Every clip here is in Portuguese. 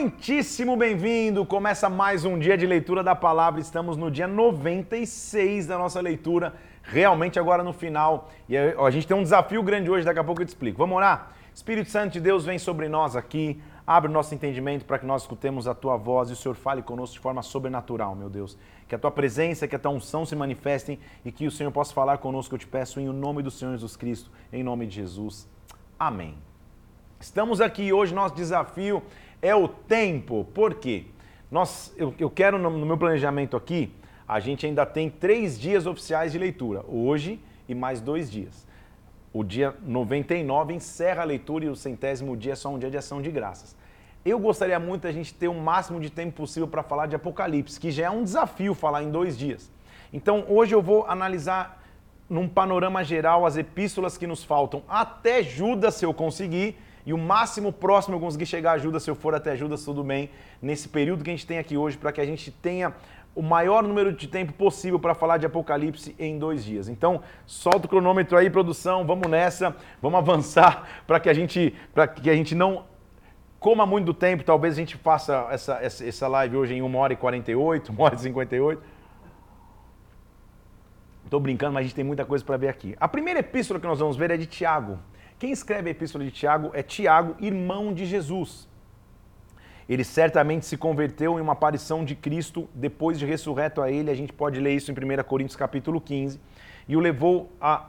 Muitíssimo bem-vindo! Começa mais um dia de leitura da palavra. Estamos no dia 96 da nossa leitura, realmente agora no final. E a gente tem um desafio grande hoje, daqui a pouco eu te explico. Vamos orar? Espírito Santo de Deus vem sobre nós aqui, abre o nosso entendimento para que nós escutemos a tua voz e o Senhor fale conosco de forma sobrenatural, meu Deus. Que a tua presença, que a tua unção se manifestem e que o Senhor possa falar conosco, eu te peço em nome do Senhor Jesus Cristo, em nome de Jesus. Amém. Estamos aqui hoje, nosso desafio é o tempo. Por quê? Nós, eu, eu quero, no, no meu planejamento aqui, a gente ainda tem três dias oficiais de leitura, hoje e mais dois dias. O dia 99 encerra a leitura e o centésimo dia é só um dia de ação de graças. Eu gostaria muito a gente ter o máximo de tempo possível para falar de Apocalipse, que já é um desafio falar em dois dias. Então hoje eu vou analisar num panorama geral as epístolas que nos faltam até Judas, se eu conseguir, e o máximo próximo eu conseguir chegar a Judas, se eu for até Judas, tudo bem, nesse período que a gente tem aqui hoje, para que a gente tenha o maior número de tempo possível para falar de Apocalipse em dois dias. Então, solta o cronômetro aí, produção, vamos nessa, vamos avançar para que a gente, para que a gente não coma muito tempo. Talvez a gente faça essa, essa, essa live hoje em 1 hora e 48, 1 hora e 58. Estou brincando, mas a gente tem muita coisa para ver aqui. A primeira epístola que nós vamos ver é de Tiago. Quem escreve a epístola de Tiago é Tiago, irmão de Jesus. Ele certamente se converteu em uma aparição de Cristo depois de ressurreto a ele. A gente pode ler isso em 1 Coríntios capítulo 15. E o levou a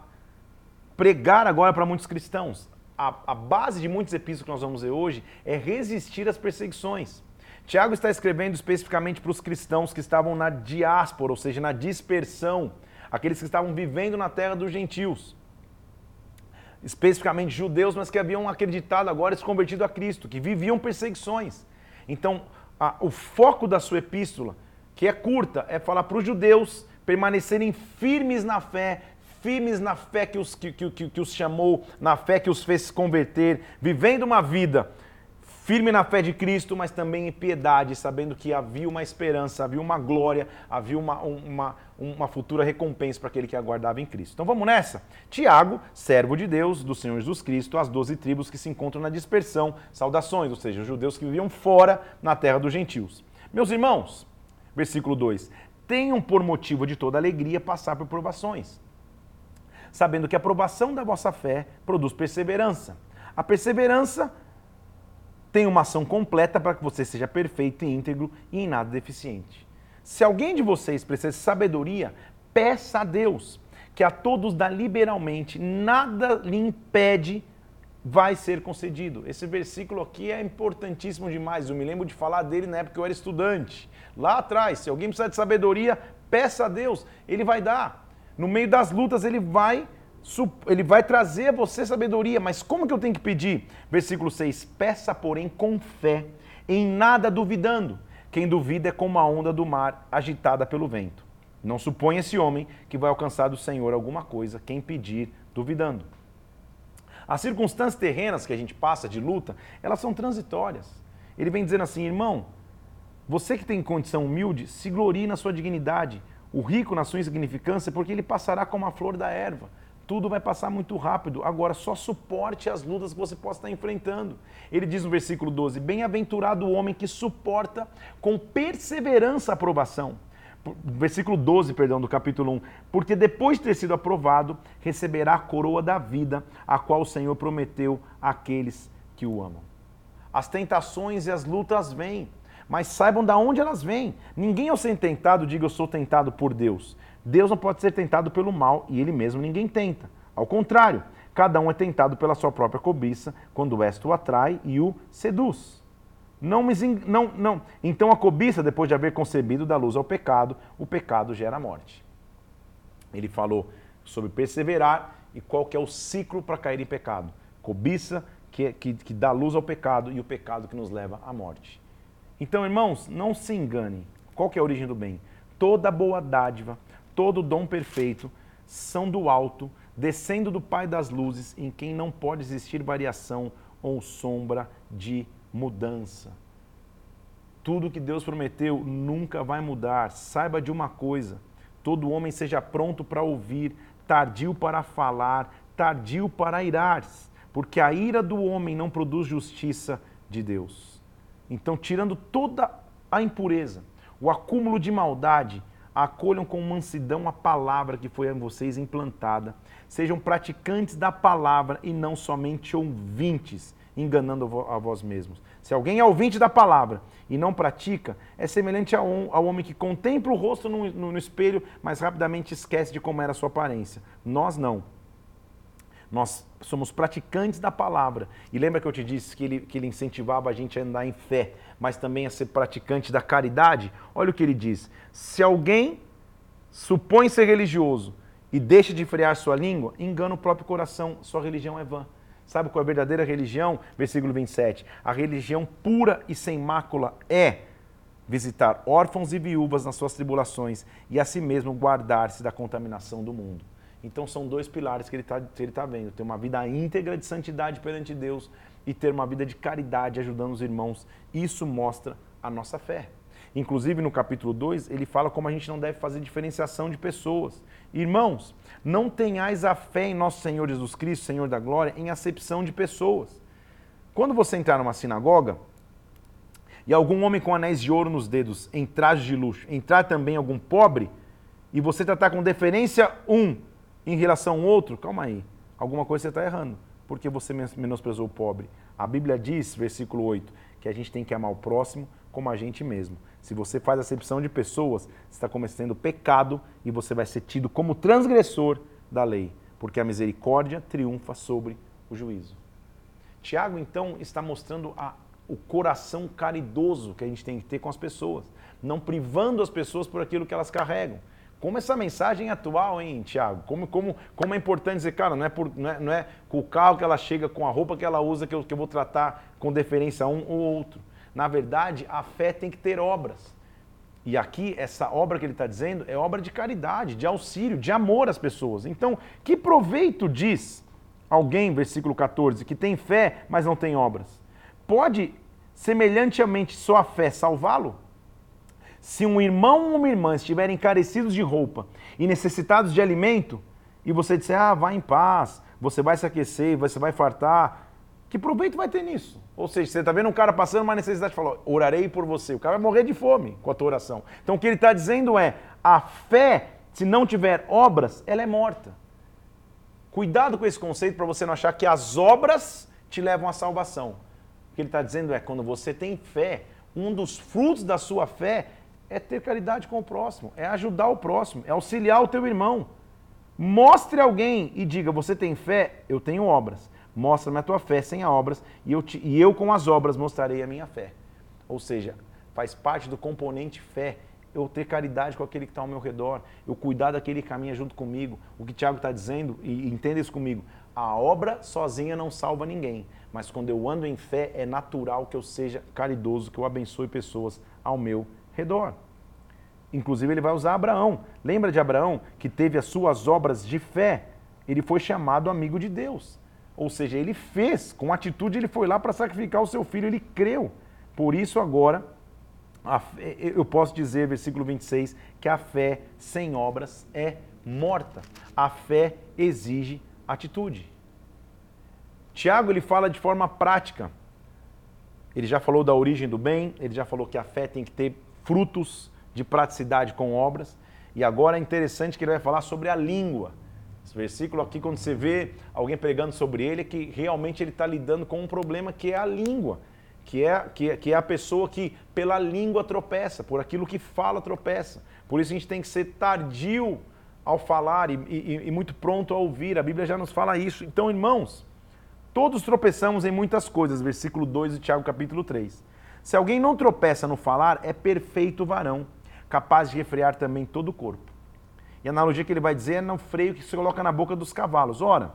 pregar agora para muitos cristãos. A, a base de muitos epístolas que nós vamos ver hoje é resistir às perseguições. Tiago está escrevendo especificamente para os cristãos que estavam na diáspora, ou seja, na dispersão, aqueles que estavam vivendo na terra dos gentios especificamente judeus, mas que haviam acreditado agora e se convertido a Cristo, que viviam perseguições. Então, a, o foco da sua epístola, que é curta, é falar para os judeus permanecerem firmes na fé, firmes na fé que os, que, que, que, que os chamou, na fé que os fez se converter, vivendo uma vida firme na fé de Cristo, mas também em piedade, sabendo que havia uma esperança, havia uma glória, havia uma, uma, uma futura recompensa para aquele que aguardava em Cristo. Então vamos nessa? Tiago, servo de Deus, do Senhor Jesus Cristo, as doze tribos que se encontram na dispersão, saudações, ou seja, os judeus que viviam fora na terra dos gentios. Meus irmãos, versículo 2: tenham por motivo de toda alegria passar por provações, sabendo que a aprovação da vossa fé produz perseverança. A perseverança tem uma ação completa para que você seja perfeito e íntegro e em nada deficiente. Se alguém de vocês precisa de sabedoria, peça a Deus, que a todos dá liberalmente, nada lhe impede, vai ser concedido. Esse versículo aqui é importantíssimo demais. Eu me lembro de falar dele na época que eu era estudante. Lá atrás, se alguém precisa de sabedoria, peça a Deus, ele vai dar. No meio das lutas, ele vai ele vai trazer a você sabedoria, mas como que eu tenho que pedir? Versículo 6: Peça, porém, com fé, em nada duvidando. Quem duvida é como a onda do mar agitada pelo vento. Não suponha esse homem que vai alcançar do Senhor alguma coisa, quem pedir, duvidando. As circunstâncias terrenas que a gente passa de luta, elas são transitórias. Ele vem dizendo assim, irmão, você que tem condição humilde, se glorie na sua dignidade, o rico na sua insignificância, porque ele passará como a flor da erva tudo vai passar muito rápido. Agora, só suporte as lutas que você possa estar enfrentando. Ele diz no versículo 12: Bem-aventurado o homem que suporta com perseverança a aprovação. Versículo 12, perdão, do capítulo 1. Porque depois de ter sido aprovado, receberá a coroa da vida, a qual o Senhor prometeu àqueles que o amam. As tentações e as lutas vêm, mas saibam de onde elas vêm. Ninguém ao ser tentado diga eu sou tentado por Deus. Deus não pode ser tentado pelo mal e ele mesmo ninguém tenta. Ao contrário, cada um é tentado pela sua própria cobiça, quando esta o atrai e o seduz. Não, não, não. Então a cobiça, depois de haver concebido, dá luz ao pecado, o pecado gera a morte. Ele falou sobre perseverar e qual que é o ciclo para cair em pecado. Cobiça que, que, que dá luz ao pecado e o pecado que nos leva à morte. Então, irmãos, não se enganem. Qual que é a origem do bem? Toda boa dádiva todo dom perfeito são do alto, descendo do Pai das luzes, em quem não pode existir variação ou sombra de mudança. Tudo que Deus prometeu nunca vai mudar. Saiba de uma coisa: todo homem seja pronto para ouvir, tardio para falar, tardio para irar, porque a ira do homem não produz justiça de Deus. Então, tirando toda a impureza, o acúmulo de maldade, acolham com mansidão a palavra que foi a vocês implantada. Sejam praticantes da palavra e não somente ouvintes, enganando a vós mesmos. Se alguém é ouvinte da palavra e não pratica, é semelhante ao, homem que contempla o rosto no, no, no espelho, mas rapidamente esquece de como era a sua aparência. Nós não. Nós somos praticantes da palavra. E lembra que eu te disse que ele, que ele incentivava a gente a andar em fé, mas também a ser praticante da caridade? Olha o que ele diz. Se alguém supõe ser religioso e deixa de frear sua língua, engana o próprio coração, sua religião é vã. Sabe qual é a verdadeira religião? Versículo 27. A religião pura e sem mácula é visitar órfãos e viúvas nas suas tribulações e a si mesmo guardar-se da contaminação do mundo. Então são dois pilares que ele está tá vendo: ter uma vida íntegra de santidade perante Deus e ter uma vida de caridade ajudando os irmãos. Isso mostra a nossa fé. Inclusive no capítulo 2, ele fala como a gente não deve fazer diferenciação de pessoas. Irmãos, não tenhais a fé em nosso Senhor Jesus Cristo, Senhor da glória, em acepção de pessoas. Quando você entrar numa sinagoga e algum homem com anéis de ouro nos dedos, em traje de luxo, entrar também algum pobre, e você tratar com deferência um em relação ao outro, calma aí, alguma coisa você está errando, porque você menosprezou o pobre. A Bíblia diz, versículo 8, que a gente tem que amar o próximo como a gente mesmo. Se você faz acepção de pessoas, você está cometendo pecado e você vai ser tido como transgressor da lei, porque a misericórdia triunfa sobre o juízo. Tiago, então, está mostrando a, o coração caridoso que a gente tem que ter com as pessoas, não privando as pessoas por aquilo que elas carregam. Como essa mensagem é atual, hein, Tiago? Como, como, como é importante dizer, cara, não é, por, não, é, não é com o carro que ela chega, com a roupa que ela usa, que eu, que eu vou tratar com deferência a um ou outro. Na verdade, a fé tem que ter obras. E aqui, essa obra que ele está dizendo é obra de caridade, de auxílio, de amor às pessoas. Então, que proveito diz alguém, versículo 14, que tem fé, mas não tem obras? Pode, semelhantemente, sua fé salvá-lo? Se um irmão ou uma irmã estiverem carecidos de roupa e necessitados de alimento, e você disser, ah, vá em paz, você vai se aquecer, você vai fartar, que proveito vai ter nisso? Ou seja, você está vendo um cara passando uma necessidade falou, orarei por você. O cara vai morrer de fome com a tua oração. Então o que ele está dizendo é, a fé, se não tiver obras, ela é morta. Cuidado com esse conceito para você não achar que as obras te levam à salvação. O que ele está dizendo é, quando você tem fé, um dos frutos da sua fé é ter caridade com o próximo, é ajudar o próximo, é auxiliar o teu irmão. Mostre alguém e diga, você tem fé? Eu tenho obras. Mostra-me a tua fé sem obras, e eu, te, e eu com as obras mostrarei a minha fé. Ou seja, faz parte do componente fé eu ter caridade com aquele que está ao meu redor, eu cuidar daquele que caminha junto comigo. O que Tiago está dizendo, e entenda isso comigo, a obra sozinha não salva ninguém, mas quando eu ando em fé, é natural que eu seja caridoso, que eu abençoe pessoas ao meu redor. Inclusive, ele vai usar Abraão. Lembra de Abraão que teve as suas obras de fé? Ele foi chamado amigo de Deus. Ou seja, ele fez, com atitude, ele foi lá para sacrificar o seu filho, ele creu. Por isso, agora, fé, eu posso dizer, versículo 26, que a fé sem obras é morta. A fé exige atitude. Tiago ele fala de forma prática. Ele já falou da origem do bem, ele já falou que a fé tem que ter frutos de praticidade com obras. E agora é interessante que ele vai falar sobre a língua. Esse versículo aqui, quando você vê alguém pregando sobre ele, é que realmente ele está lidando com um problema que é a língua, que é, que, é, que é a pessoa que pela língua tropeça, por aquilo que fala tropeça. Por isso a gente tem que ser tardio ao falar e, e, e muito pronto a ouvir. A Bíblia já nos fala isso. Então, irmãos, todos tropeçamos em muitas coisas, versículo 2 de Tiago capítulo 3. Se alguém não tropeça no falar, é perfeito varão, capaz de refrear também todo o corpo. E a analogia que ele vai dizer é no freio que se coloca na boca dos cavalos. Ora,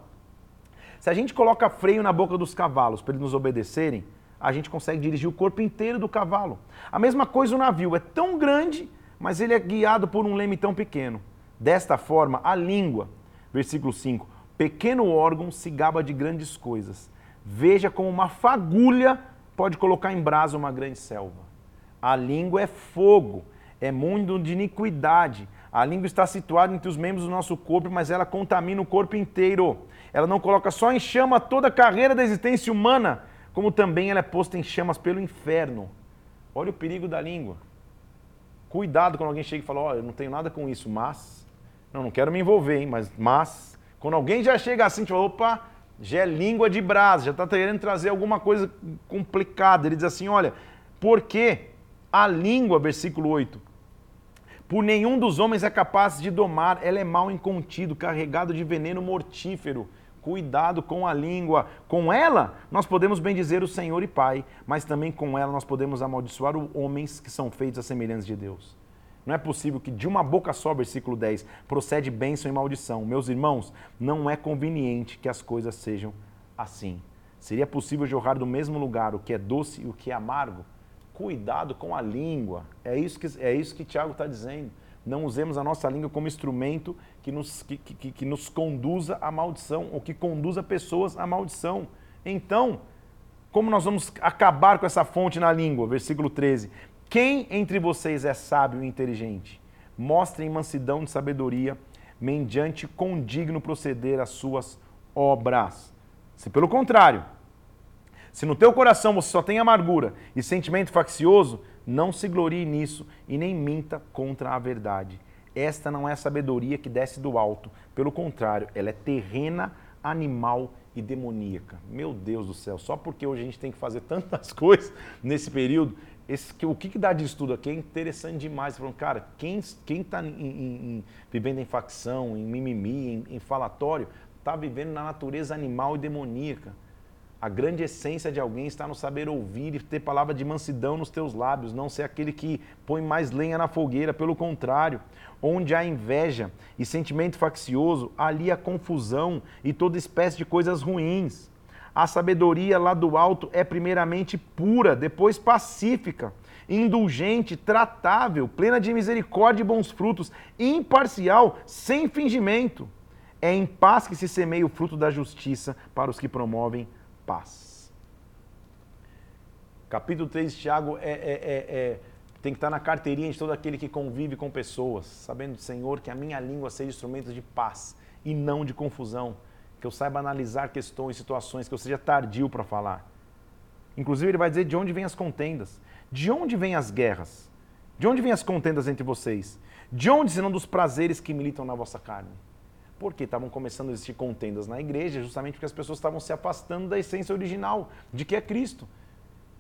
se a gente coloca freio na boca dos cavalos para eles nos obedecerem, a gente consegue dirigir o corpo inteiro do cavalo. A mesma coisa o navio, é tão grande, mas ele é guiado por um leme tão pequeno. Desta forma, a língua, versículo 5, pequeno órgão se gaba de grandes coisas. Veja como uma fagulha pode colocar em brasa uma grande selva. A língua é fogo, é mundo de iniquidade. A língua está situada entre os membros do nosso corpo, mas ela contamina o corpo inteiro. Ela não coloca só em chama toda a carreira da existência humana, como também ela é posta em chamas pelo inferno. Olha o perigo da língua. Cuidado quando alguém chega e fala, ó, eu não tenho nada com isso, mas... Não, não quero me envolver, hein, mas... mas quando alguém já chega assim, tipo, opa, já é língua de brasa, já está querendo trazer alguma coisa complicada. Ele diz assim, olha, porque a língua, versículo 8, por nenhum dos homens é capaz de domar, ela é mal incontido, carregado de veneno mortífero. Cuidado com a língua. Com ela, nós podemos bendizer o Senhor e Pai, mas também com ela nós podemos amaldiçoar os homens que são feitos à semelhança de Deus. Não é possível que de uma boca só, versículo 10, procede bênção e maldição. Meus irmãos, não é conveniente que as coisas sejam assim. Seria possível jorrar do mesmo lugar o que é doce e o que é amargo? Cuidado com a língua. É isso que, é isso que Tiago está dizendo. Não usemos a nossa língua como instrumento que nos, que, que, que nos conduza à maldição ou que conduza pessoas à maldição. Então, como nós vamos acabar com essa fonte na língua? Versículo 13. Quem entre vocês é sábio e inteligente? Mostrem mansidão de sabedoria, mediante condigno proceder às suas obras. Se pelo contrário, se no teu coração você só tem amargura e sentimento faccioso, não se glorie nisso e nem minta contra a verdade. Esta não é sabedoria que desce do alto. Pelo contrário, ela é terrena, animal e demoníaca. Meu Deus do céu, só porque hoje a gente tem que fazer tantas coisas nesse período, esse, o que, que dá de estudo aqui é interessante demais. Falando, cara, quem está vivendo em facção, em mimimi, em, em falatório, está vivendo na natureza animal e demoníaca. A grande essência de alguém está no saber ouvir e ter palavra de mansidão nos teus lábios, não ser aquele que põe mais lenha na fogueira. Pelo contrário, onde há inveja e sentimento faccioso, ali há confusão e toda espécie de coisas ruins. A sabedoria lá do alto é primeiramente pura, depois pacífica, indulgente, tratável, plena de misericórdia e bons frutos, imparcial, sem fingimento. É em paz que se semeia o fruto da justiça para os que promovem paz. Capítulo 3 de Tiago é, é, é, é, tem que estar na carteirinha de todo aquele que convive com pessoas, sabendo, Senhor, que a minha língua seja instrumento de paz e não de confusão, que eu saiba analisar questões, situações, que eu seja tardio para falar. Inclusive, ele vai dizer de onde vêm as contendas, de onde vêm as guerras, de onde vêm as contendas entre vocês, de onde senão dos prazeres que militam na vossa carne. Porque estavam começando a existir contendas na igreja, justamente porque as pessoas estavam se afastando da essência original, de que é Cristo.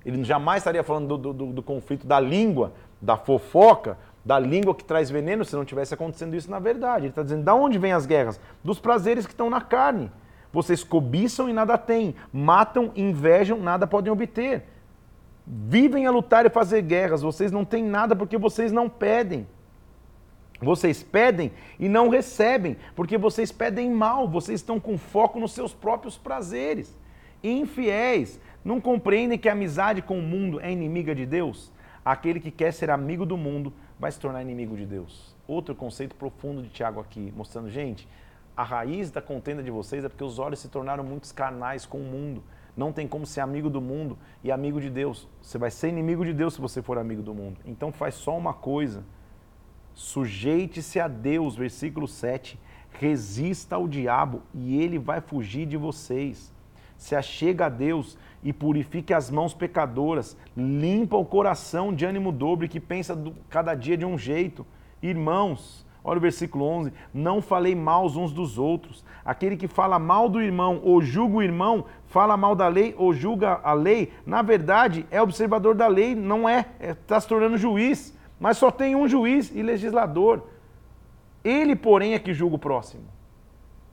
Ele jamais estaria falando do, do, do, conflito da língua, da fofoca, da língua que traz veneno, se não tivesse acontecendo isso na verdade. Ele está dizendo, da onde vêm as guerras? Dos prazeres que estão na carne. Vocês cobiçam e nada têm, matam, invejam, nada podem obter. Vivem a lutar e fazer guerras, vocês não têm nada porque vocês não pedem. Vocês pedem e não recebem, porque vocês pedem mal, vocês estão com foco nos seus próprios prazeres. Infiéis, não compreendem que a amizade com o mundo é inimiga de Deus? Aquele que quer ser amigo do mundo vai se tornar inimigo de Deus. Outro conceito profundo de Tiago aqui, mostrando, gente, a raiz da contenda de vocês é porque os olhos se tornaram muitos carnais com o mundo. Não tem como ser amigo do mundo e amigo de Deus. Você vai ser inimigo de Deus se você for amigo do mundo. Então faz só uma coisa Sujeite-se a Deus, versículo 7. Resista ao diabo e ele vai fugir de vocês. Se achega a Deus e purifique as mãos pecadoras. Limpa o coração de ânimo dobre que pensa do, cada dia de um jeito. Irmãos, olha o versículo 11. Não falei mal uns dos outros. Aquele que fala mal do irmão ou julga o irmão, fala mal da lei ou julga a lei, na verdade é observador da lei, não é, está é, tá se tornando juiz. Mas só tem um juiz e legislador. Ele, porém, é que julga o próximo.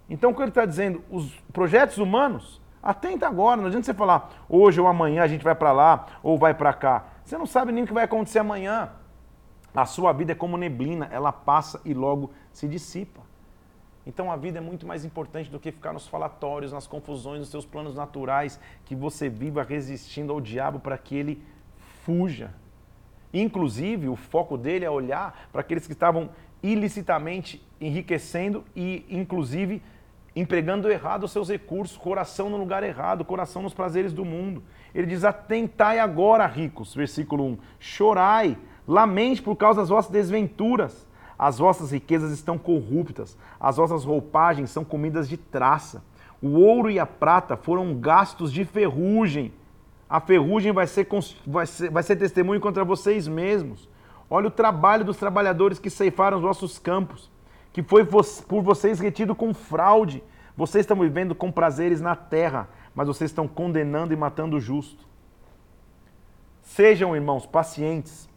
Então, o que ele está dizendo? Os projetos humanos, atenta agora, não adianta você falar hoje ou amanhã a gente vai para lá ou vai para cá. Você não sabe nem o que vai acontecer amanhã. A sua vida é como neblina, ela passa e logo se dissipa. Então a vida é muito mais importante do que ficar nos falatórios, nas confusões, nos seus planos naturais, que você viva resistindo ao diabo para que ele fuja. Inclusive, o foco dele é olhar para aqueles que estavam ilicitamente enriquecendo e, inclusive, empregando errado os seus recursos, coração no lugar errado, coração nos prazeres do mundo. Ele diz: Atentai agora, ricos, versículo 1. Chorai, lamente por causa das vossas desventuras. As vossas riquezas estão corruptas, as vossas roupagens são comidas de traça. O ouro e a prata foram gastos de ferrugem A ferrugem vai ser, vai ser, vai ser testemunho contra vocês mesmos. Olha o trabalho dos trabalhadores que ceifaram os vossos campos, que foi por vocês retido com fraude. Vocês estão vivendo com prazeres na terra, mas vocês estão condenando e matando o justo. Sejam, irmãos, pacientes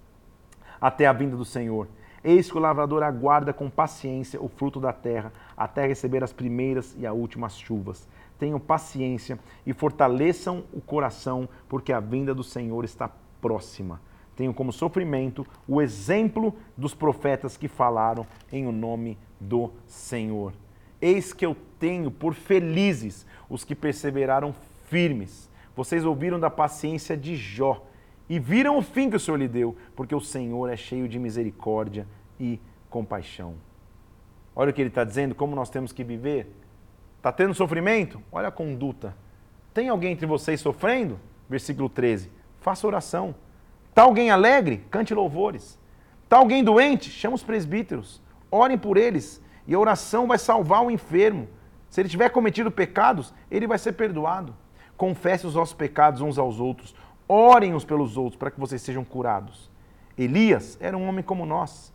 até a vinda do Senhor. Eis que o lavrador aguarda com paciência o fruto da terra, até receber as primeiras e as últimas chuvas. Tenham paciência e fortaleçam o coração, porque a vinda do Senhor está próxima. Tenham como sofrimento o exemplo dos profetas que falaram em o nome do Senhor. Eis que eu tenho por felizes os que perseveraram firmes. Vocês ouviram da paciência de Jó e viram o fim que o Senhor lhe deu, porque o Senhor é cheio de misericórdia e compaixão. Olha o que ele está dizendo, como nós temos que viver. Está tendo sofrimento? Olha a conduta. Tem alguém entre vocês sofrendo? Versículo 13. Faça oração. Está alguém alegre? Cante louvores. Está alguém doente? Chama os presbíteros. Orem por eles. E a oração vai salvar o enfermo. Se ele tiver cometido pecados, ele vai ser perdoado. Confesse os vossos pecados uns aos outros. Orem uns pelos outros para que vocês sejam curados. Elias era um homem como nós,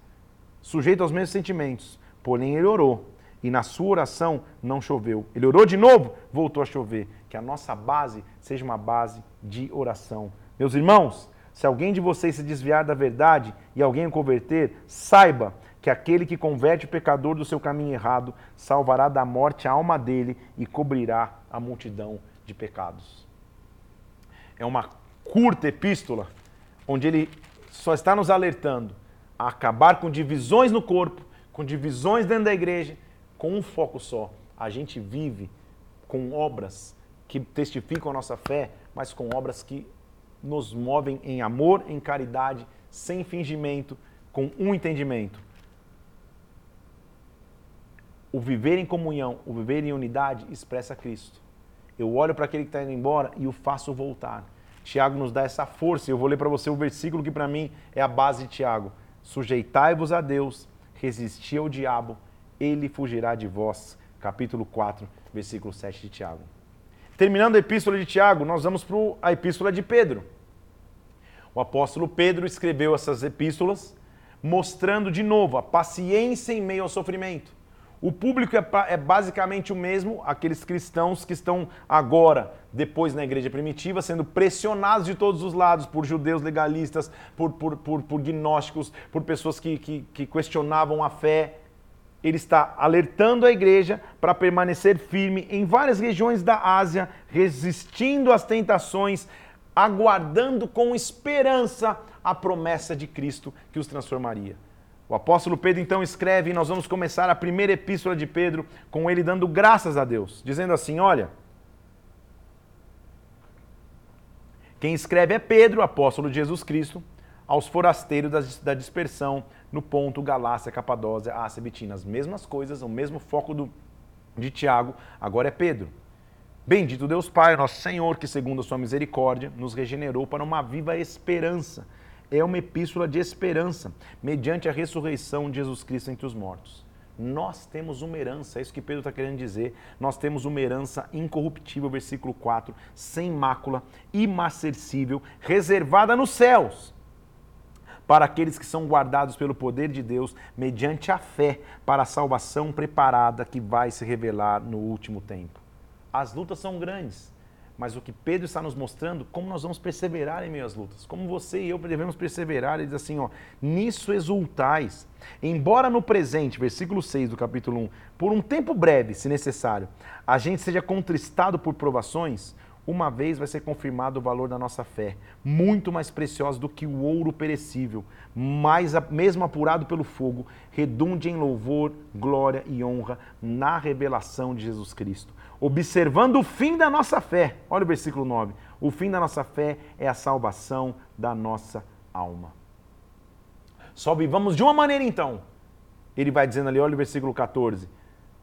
sujeito aos mesmos sentimentos, porém ele orou e na sua oração não choveu. Ele orou de novo, voltou a chover. Que a nossa base seja uma base de oração. Meus irmãos, se alguém de vocês se desviar da verdade e alguém o converter, saiba que aquele que converte o pecador do seu caminho errado salvará da morte a alma dele e cobrirá a multidão de pecados. É uma curta epístola, onde ele só está nos alertando a acabar com divisões no corpo, com divisões dentro da igreja, com um foco só. A gente vive com obras que testificam a nossa fé, mas com obras que nos movem em amor, em caridade, sem fingimento, com um entendimento. O viver em comunhão, o viver em unidade expressa Cristo. Eu olho para aquele que está indo embora e o faço voltar. Tiago nos dá essa força. Eu vou ler para você o versículo que para mim é a base de Tiago. Sujeitai-vos a Deus, resisti ao diabo, ele fugirá de vós. Capítulo 4, versículo 7 de Tiago. Terminando a epístola de Tiago, nós vamos para a epístola de Pedro. O apóstolo Pedro escreveu essas epístolas mostrando de novo a paciência em meio ao sofrimento. O público é, é, basicamente o mesmo, aqueles cristãos que estão agora, depois na igreja primitiva, sendo pressionados de todos os lados por judeus legalistas, por, por, por, por gnósticos, por pessoas que, que, que questionavam a fé. Ele está alertando a igreja para permanecer firme em várias regiões da Ásia, resistindo às tentações, aguardando com esperança a promessa de Cristo que os transformaria. O apóstolo Pedro então escreve, e nós vamos começar a primeira epístola de Pedro com ele dando graças a Deus, dizendo assim: Olha, quem escreve é Pedro, apóstolo de Jesus Cristo, aos forasteiros da dispersão no ponto Galácia, Capadócia, Ásia, Bitina. As mesmas coisas, o mesmo foco do, de Tiago, agora é Pedro. Bendito Deus Pai, nosso Senhor, que segundo a sua misericórdia nos regenerou para uma viva esperança é uma epístola de esperança, mediante a ressurreição de Jesus Cristo entre os mortos. Nós temos uma herança, é isso que Pedro está querendo dizer. Nós temos uma herança incorruptível, versículo 4, sem mácula, imarcessível, reservada nos céus, para aqueles que são guardados pelo poder de Deus, mediante a fé, para a salvação preparada que vai se revelar no último tempo. As lutas são grandes, mas o que Pedro está nos mostrando, como nós vamos perseverar em meio às lutas, como você e eu devemos perseverar, ele diz assim, ó, nisso exultais, embora no presente, versículo 6 do capítulo 1, por um tempo breve, se necessário, a gente seja contristado por provações, uma vez vai ser confirmado o valor da nossa fé, muito mais preciosa do que o ouro perecível, mais mesmo apurado pelo fogo, redunde em louvor, glória e honra na revelação de Jesus Cristo observando o fim da nossa fé. Olha o versículo 9. O fim da nossa fé é a salvação da nossa alma. Só vivamos de uma maneira então. Ele vai dizendo ali, olha o versículo 14.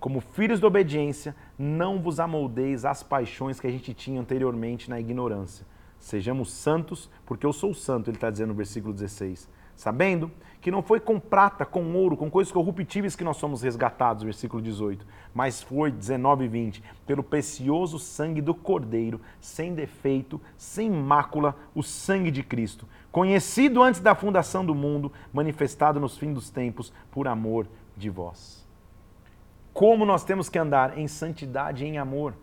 Como filhos da obediência, não vos amoldeis às paixões que a gente tinha anteriormente na ignorância. Sejamos santos, porque eu sou santo, ele está dizendo no versículo 16. Sabendo que não foi com prata, com ouro, com coisas corruptíveis que nós somos resgatados, versículo 18, mas foi, 19 e 20, pelo precioso sangue do Cordeiro, sem defeito, sem mácula, o sangue de Cristo, conhecido antes da fundação do mundo, manifestado nos fins dos tempos, por amor de vós. Como nós temos que andar em santidade e em amor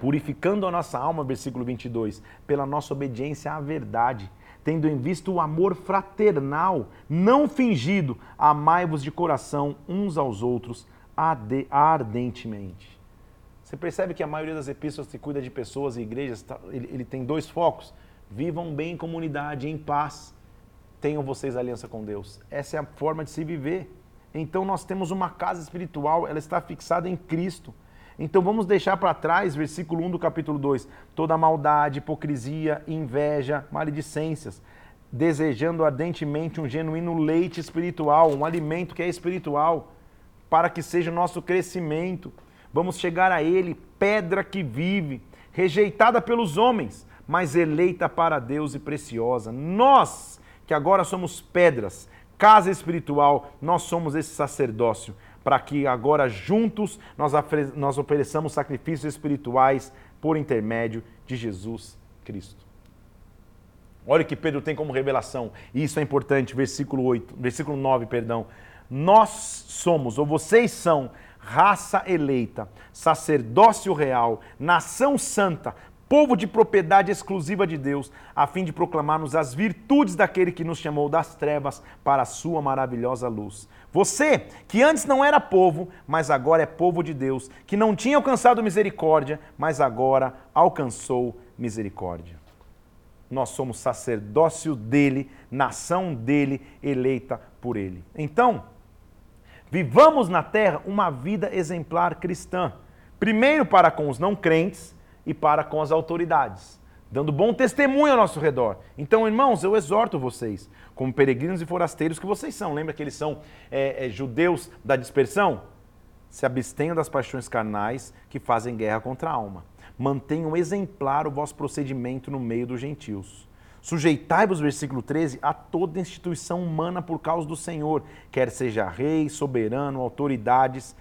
purificando a nossa alma, versículo 22, pela nossa obediência à verdade, tendo em vista o amor fraternal, não fingido, amai-vos de coração uns aos outros ardentemente. Você percebe que a maioria das epístolas que cuida de pessoas e igrejas, tá, ele, ele tem dois focos. Vivam bem em comunidade, em paz. Tenham vocês aliança com Deus. Essa é a forma de se viver. Então nós temos uma casa espiritual, ela está fixada em Cristo. Então vamos deixar para trás, versículo 1 do capítulo 2, toda maldade, hipocrisia, inveja, maledicências, desejando ardentemente um genuíno leite espiritual, um alimento que é espiritual, para que seja o nosso crescimento. Vamos chegar a ele, pedra que vive, rejeitada pelos homens, mas eleita para Deus e preciosa. Nós, que agora somos pedras, casa espiritual, nós somos esse sacerdócio para que agora juntos nós, nós ofereçamos sacrifícios espirituais por intermédio de Jesus Cristo. Olha o que Pedro tem como revelação, e isso é importante, versículo 8, versículo 9, perdão. Nós somos, ou vocês são, raça eleita, sacerdócio real, nação santa, povo de propriedade exclusiva de Deus, a fim de proclamarmos as virtudes daquele que nos chamou das trevas para a sua maravilhosa luz. Você, que antes não era povo, mas agora é povo de Deus, que não tinha alcançado misericórdia, mas agora alcançou misericórdia. Nós somos sacerdócio dele, nação dele, eleita por ele. Então, vivamos na terra uma vida exemplar cristã. Primeiro para com os não crentes, e para com as autoridades, dando bom testemunho ao nosso redor. Então, irmãos, eu exorto vocês, como peregrinos e forasteiros que vocês são, lembra que eles são é, é, judeus da dispersão? Se abstenham das paixões carnais que fazem guerra contra a alma. Mantenham exemplar o vosso procedimento no meio dos gentios. Sujeitai-vos, versículo 13, a toda instituição humana por causa do Senhor, quer seja rei, soberano, autoridades,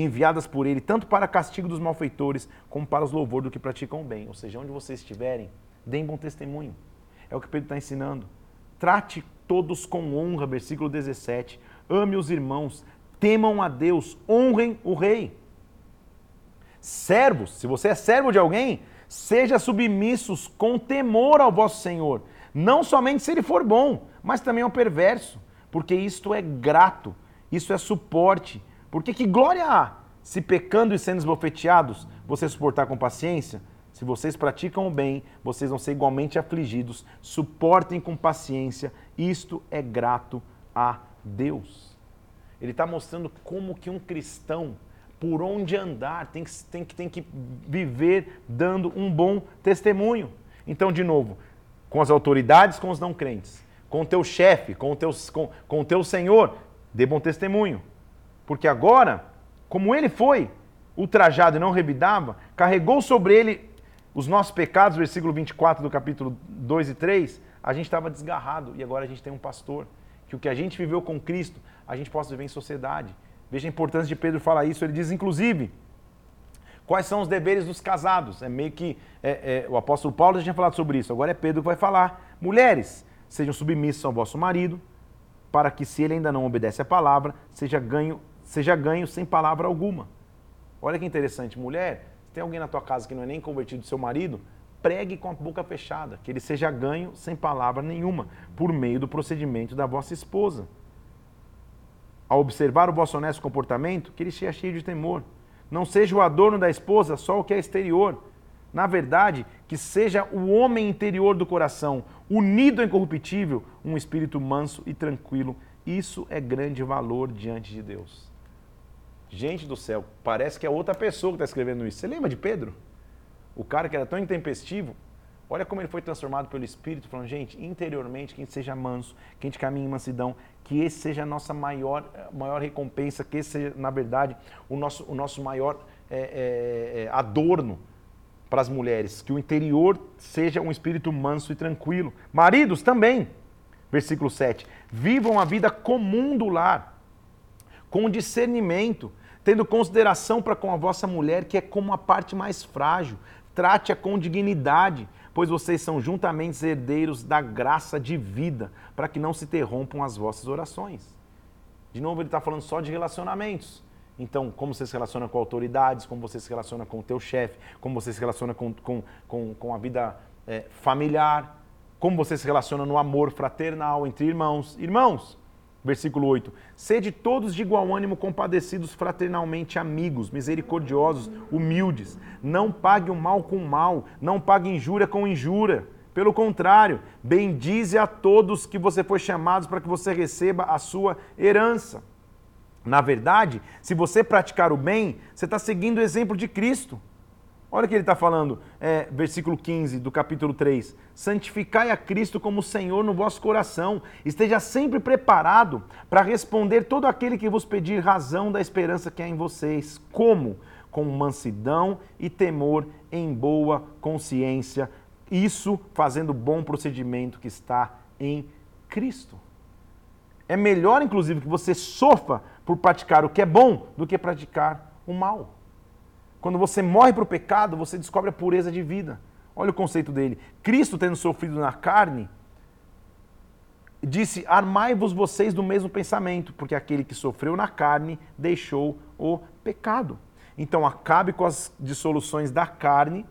enviadas por ele, tanto para castigo dos malfeitores, como para os louvor do que praticam o bem. Ou seja, onde vocês estiverem, deem bom testemunho. É o que Pedro está ensinando. Trate todos com honra, versículo 17. Ame os irmãos, temam a Deus, honrem o rei. Servos, se você é servo de alguém, seja submissos com temor ao vosso Senhor. Não somente se ele for bom, mas também ao perverso, porque isto é grato, isso é suporte, porque que glória há se pecando e sendo esbofeteados, você suportar com paciência? Se vocês praticam o bem, vocês vão ser igualmente afligidos. Suportem com paciência. Isto é grato a Deus. Ele está mostrando como que um cristão, por onde andar, tem que, tem, que, tem que viver dando um bom testemunho. Então, de novo, com as autoridades, com os não crentes, com o teu chefe, com o teu, com, com o teu senhor, dê bom testemunho. Porque agora, como ele foi ultrajado e não revidava, carregou sobre ele os nossos pecados, versículo 24 do capítulo 2 e 3, a gente estava desgarrado e agora a gente tem um pastor. Que o que a gente viveu com Cristo, a gente possa viver em sociedade. Veja a importância de Pedro falar isso. Ele diz, inclusive, quais são os deveres dos casados. É meio que é, é, o apóstolo Paulo já tinha falado sobre isso, agora é Pedro que vai falar. Mulheres, sejam submissas ao vosso marido, para que, se ele ainda não obedece à palavra, seja ganho seja ganho sem palavra alguma. Olha que interessante, mulher, se tem alguém na tua casa que não é nem convertido seu marido, pregue com a boca fechada, que ele seja ganho sem palavra nenhuma, por meio do procedimento da vossa esposa. Ao observar o vosso honesto comportamento, que ele seja cheio de temor. Não seja o adorno da esposa só o que é exterior. Na verdade, que seja o homem interior do coração, unido em corruptível, um espírito manso e tranquilo. Isso é grande valor diante de Deus. Gente do céu, parece que é outra pessoa que está escrevendo isso. Você lembra de Pedro? O cara que era tão intempestivo. Olha como ele foi transformado pelo Espírito, falando, gente, interiormente, que a gente seja manso, que a gente caminhe em mansidão, que esse seja a nossa maior, maior recompensa, que esse seja, na verdade, o nosso, o nosso maior é, é, adorno para as mulheres, que o interior seja um espírito manso e tranquilo. Maridos também, Versículo 7. Vivam a vida comum do lar, com discernimento, tendo consideração para com a vossa mulher, que é como a parte mais frágil. Trate-a com dignidade, pois vocês são juntamente herdeiros da graça de vida, para que não se interrompam as vossas orações. De novo, ele está falando só de relacionamentos. Então, como você se relaciona com autoridades, como você se relaciona com o teu chefe, como você se relaciona com, com, com, com a vida é, familiar, como você se relaciona no amor fraternal entre irmãos. Irmãos, versículo 8: Sede todos de igual ânimo, compadecidos fraternalmente, amigos, misericordiosos, humildes. Não pague o mal com mal, não pague injúria com injúria. Pelo contrário, bendize a todos que você foi chamados para que você receba a sua herança. Na verdade, se você praticar o bem, você está seguindo o exemplo de Cristo. Olha o que ele está falando, é, versículo 15 do capítulo 3. Santificai a Cristo como Senhor no vosso coração. Esteja sempre preparado para responder todo aquele que vos pedir razão da esperança que há em vocês. Como? Com mansidão e temor, em boa consciência. Isso fazendo bom procedimento que está em Cristo. É melhor, inclusive, que você sofra por praticar o que é bom do que praticar o mal. Quando você morre para o pecado, você descobre a pureza de vida. Olha o conceito dele. Cristo, tendo sofrido na carne, disse: Armai-vos vocês do mesmo pensamento, porque aquele que sofreu na carne deixou o pecado. Então, acabe com as dissoluções da carne,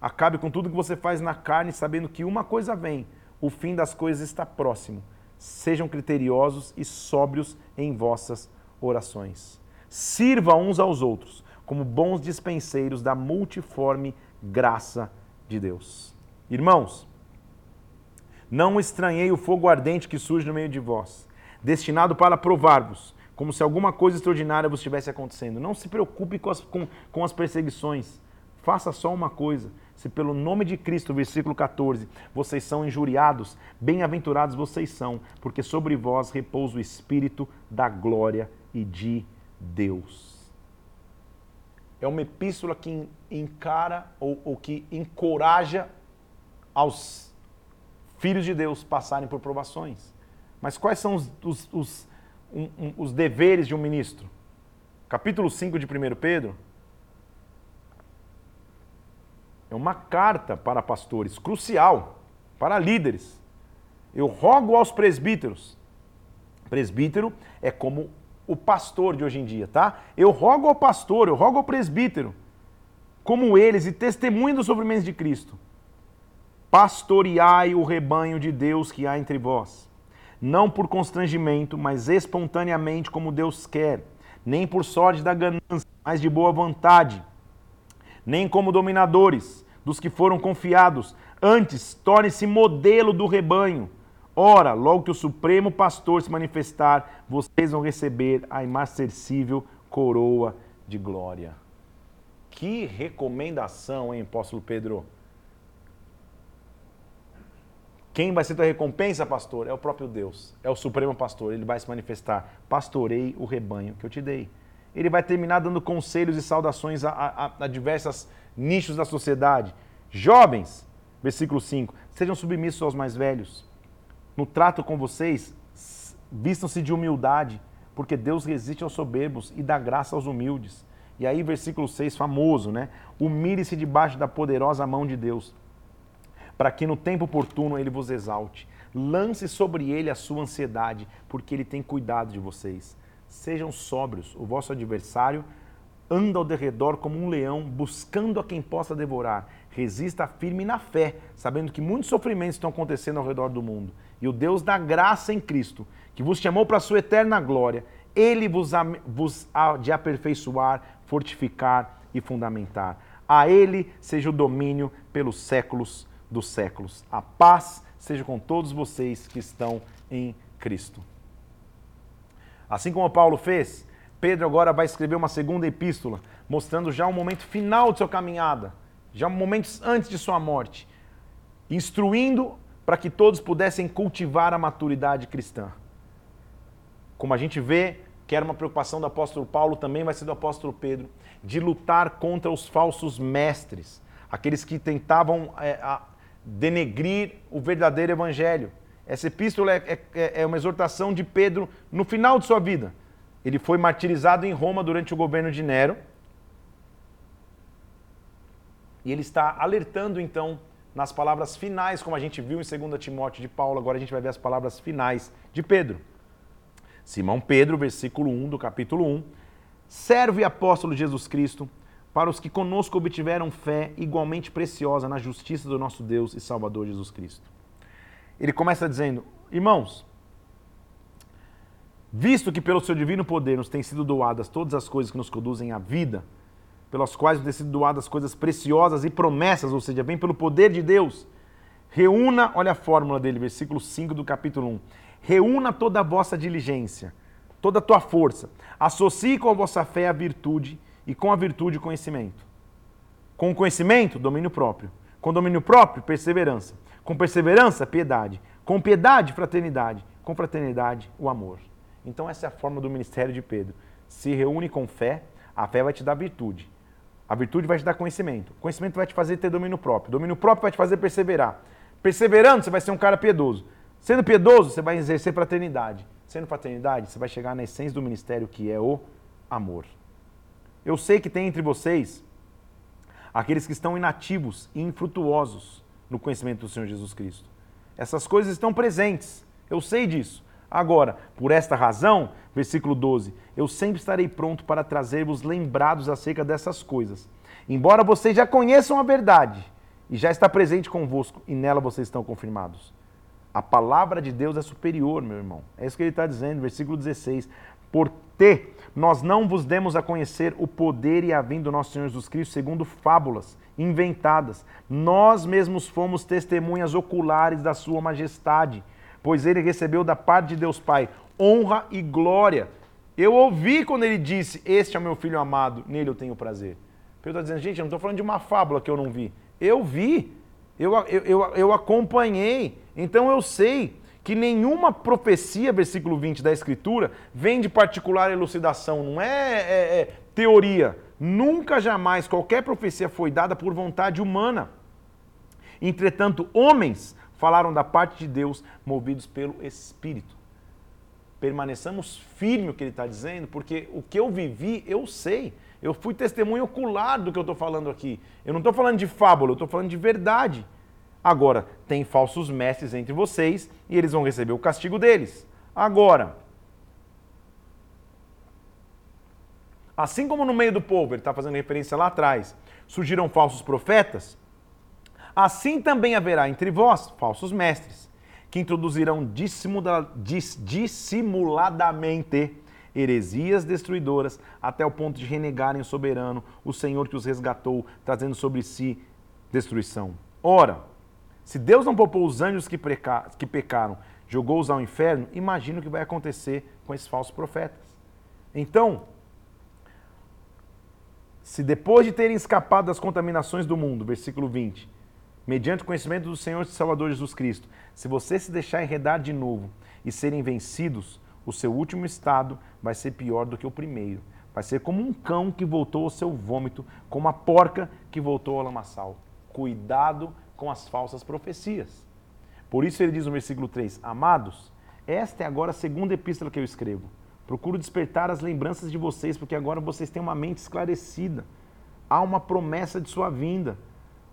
acabe com tudo que você faz na carne, sabendo que uma coisa vem: o fim das coisas está próximo. Sejam criteriosos e sóbrios em vossas orações. Sirva uns aos outros como bons dispenseiros da multiforme graça de Deus. Irmãos, não estranhei o fogo ardente que surge no meio de vós, destinado para provar-vos, como se alguma coisa extraordinária vos estivesse acontecendo. Não se preocupe com as, com, com as perseguições. Faça só uma coisa se pelo nome de Cristo, versículo 14, vocês são injuriados, bem-aventurados vocês são, porque sobre vós repousa o Espírito da glória e de Deus. É uma epístola que encara ou, ou que encoraja aos filhos de Deus passarem por provações. Mas quais são os, os, os, um, um, os deveres de um ministro? Capítulo 5 de 1 Pedro é uma carta para pastores, crucial, para líderes. Eu rogo aos presbíteros. Presbítero é como o pastor de hoje em dia, tá? Eu rogo ao pastor, eu rogo ao presbítero, como eles e testemunho dos sofrimentos de Cristo. Pastoreai o rebanho de Deus que há entre vós, não por constrangimento, mas espontaneamente como Deus quer, nem por sorte da ganância, mas de boa vontade nem como dominadores dos que foram confiados. Antes, torne-se modelo do rebanho. Ora, logo que o Supremo Pastor se manifestar, vocês vão receber a imarcessível coroa de glória. Que recomendação, hein, apóstolo Pedro? Quem vai ser tua recompensa, pastor? É o próprio Deus. É o Supremo Pastor. Ele vai se manifestar. Pastorei o rebanho que eu te dei ele vai terminar dando conselhos e saudações a, a, a diversos nichos da sociedade. Jovens, versículo 5, sejam submissos aos mais velhos. No trato com vocês, vistam-se de humildade, porque Deus resiste aos soberbos e dá graça aos humildes. E aí, versículo 6, famoso, né? Humilhe-se debaixo da poderosa mão de Deus, para que no tempo oportuno ele vos exalte. Lance sobre ele a sua ansiedade, porque ele tem cuidado de vocês. Sejam sóbrios, o vosso adversário anda ao derredor como um leão, buscando a quem possa devorar. Resista firme na fé, sabendo que muitos sofrimentos estão acontecendo ao redor do mundo. E o Deus da graça em Cristo, que vos chamou para a sua eterna glória, ele vos, vos de aperfeiçoar, fortificar e fundamentar. A ele seja o domínio pelos séculos dos séculos. A paz seja com todos vocês que estão em Cristo. Assim como Paulo fez, Pedro agora vai escrever uma segunda epístola, mostrando já o momento final de sua caminhada, já momentos antes de sua morte, instruindo para que todos pudessem cultivar a maturidade cristã. Como a gente vê, que era uma preocupação do apóstolo Paulo, também vai ser do apóstolo Pedro, de lutar contra os falsos mestres, aqueles que tentavam é, denegrir o verdadeiro evangelho. Essa epístola é, é, é uma exortação de Pedro no final de sua vida. Ele foi martirizado em Roma durante o governo de Nero. E ele está alertando então nas palavras finais, como a gente viu em 2 Timóteo de Paulo, agora a gente vai ver as palavras finais de Pedro. Simão Pedro, versículo 1 do capítulo 1, servo e apóstolo de Jesus Cristo, para os que conosco obtiveram fé igualmente preciosa na justiça do nosso Deus e Salvador Jesus Cristo. Ele começa dizendo: Irmãos, visto que pelo seu divino poder nos têm sido doadas todas as coisas que nos conduzem à vida, pelas quais têm sido doadas coisas preciosas e promessas, ou seja, vem pelo poder de Deus, reúna, olha a fórmula dele, versículo 5 do capítulo 1. Reúna toda a vossa diligência, toda a tua força, associe com a vossa fé a virtude e com a virtude o conhecimento. Com o conhecimento, domínio próprio. Com domínio próprio, perseverança. Com perseverança, piedade. Com piedade, fraternidade. Com fraternidade, o amor. Então, essa é a forma do ministério de Pedro. Se reúne com fé, a fé vai te dar virtude. A virtude vai te dar conhecimento. Conhecimento vai te fazer ter domínio próprio. Domínio próprio vai te fazer perseverar. Perseverando, você vai ser um cara piedoso. Sendo piedoso, você vai exercer fraternidade. Sendo fraternidade, você vai chegar na essência do ministério que é o amor. Eu sei que tem entre vocês aqueles que estão inativos e infrutuosos no conhecimento do Senhor Jesus Cristo. Essas coisas estão presentes, eu sei disso. Agora, por esta razão, versículo 12, eu sempre estarei pronto para trazer-vos lembrados acerca dessas coisas. Embora vocês já conheçam a verdade e já está presente convosco, e nela vocês estão confirmados. A palavra de Deus é superior, meu irmão. É isso que ele está dizendo, versículo 16. Por ter, nós não vos demos a conhecer o poder e a vinda do nosso Senhor Jesus Cristo segundo fábulas inventadas. Nós mesmos fomos testemunhas oculares da Sua majestade, pois Ele recebeu da parte de Deus Pai honra e glória. Eu ouvi quando ele disse: Este é o meu filho amado, nele eu tenho prazer. Pedro está dizendo, gente, eu não estou falando de uma fábula que eu não vi. Eu vi, eu, eu, eu, eu acompanhei, então eu sei que nenhuma profecia, versículo 20 da Escritura, vem de particular elucidação, não é, é, é teoria. Nunca jamais qualquer profecia foi dada por vontade humana. Entretanto, homens falaram da parte de Deus, movidos pelo Espírito. Permaneçamos firmes o que ele está dizendo, porque o que eu vivi, eu sei. Eu fui testemunho ocular do que eu estou falando aqui. Eu não estou falando de fábula, eu estou falando de verdade. Agora, tem falsos mestres entre vocês e eles vão receber o castigo deles. Agora, Assim como no meio do povo, ele está fazendo referência lá atrás, surgiram falsos profetas, assim também haverá entre vós falsos mestres, que introduzirão dissimuladamente heresias destruidoras, até o ponto de renegarem o soberano, o Senhor que os resgatou, trazendo sobre si destruição. Ora, se Deus não poupou os anjos que, que pecaram, jogou-os ao inferno, imagina o que vai acontecer com esses falsos profetas. Então, se depois de terem escapado das contaminações do mundo, versículo 20, mediante o conhecimento do Senhor e Salvador Jesus Cristo, se você se deixar enredar de novo e serem vencidos, o seu último estado vai ser pior do que o primeiro. Vai ser como um cão que voltou ao seu vômito, como uma porca que voltou ao lamaçal. Cuidado com as falsas profecias. Por isso ele diz no versículo 3: Amados, esta é agora a segunda epístola que eu escrevo. Procuro despertar as lembranças de vocês, porque agora vocês têm uma mente esclarecida. Há uma promessa de sua vinda.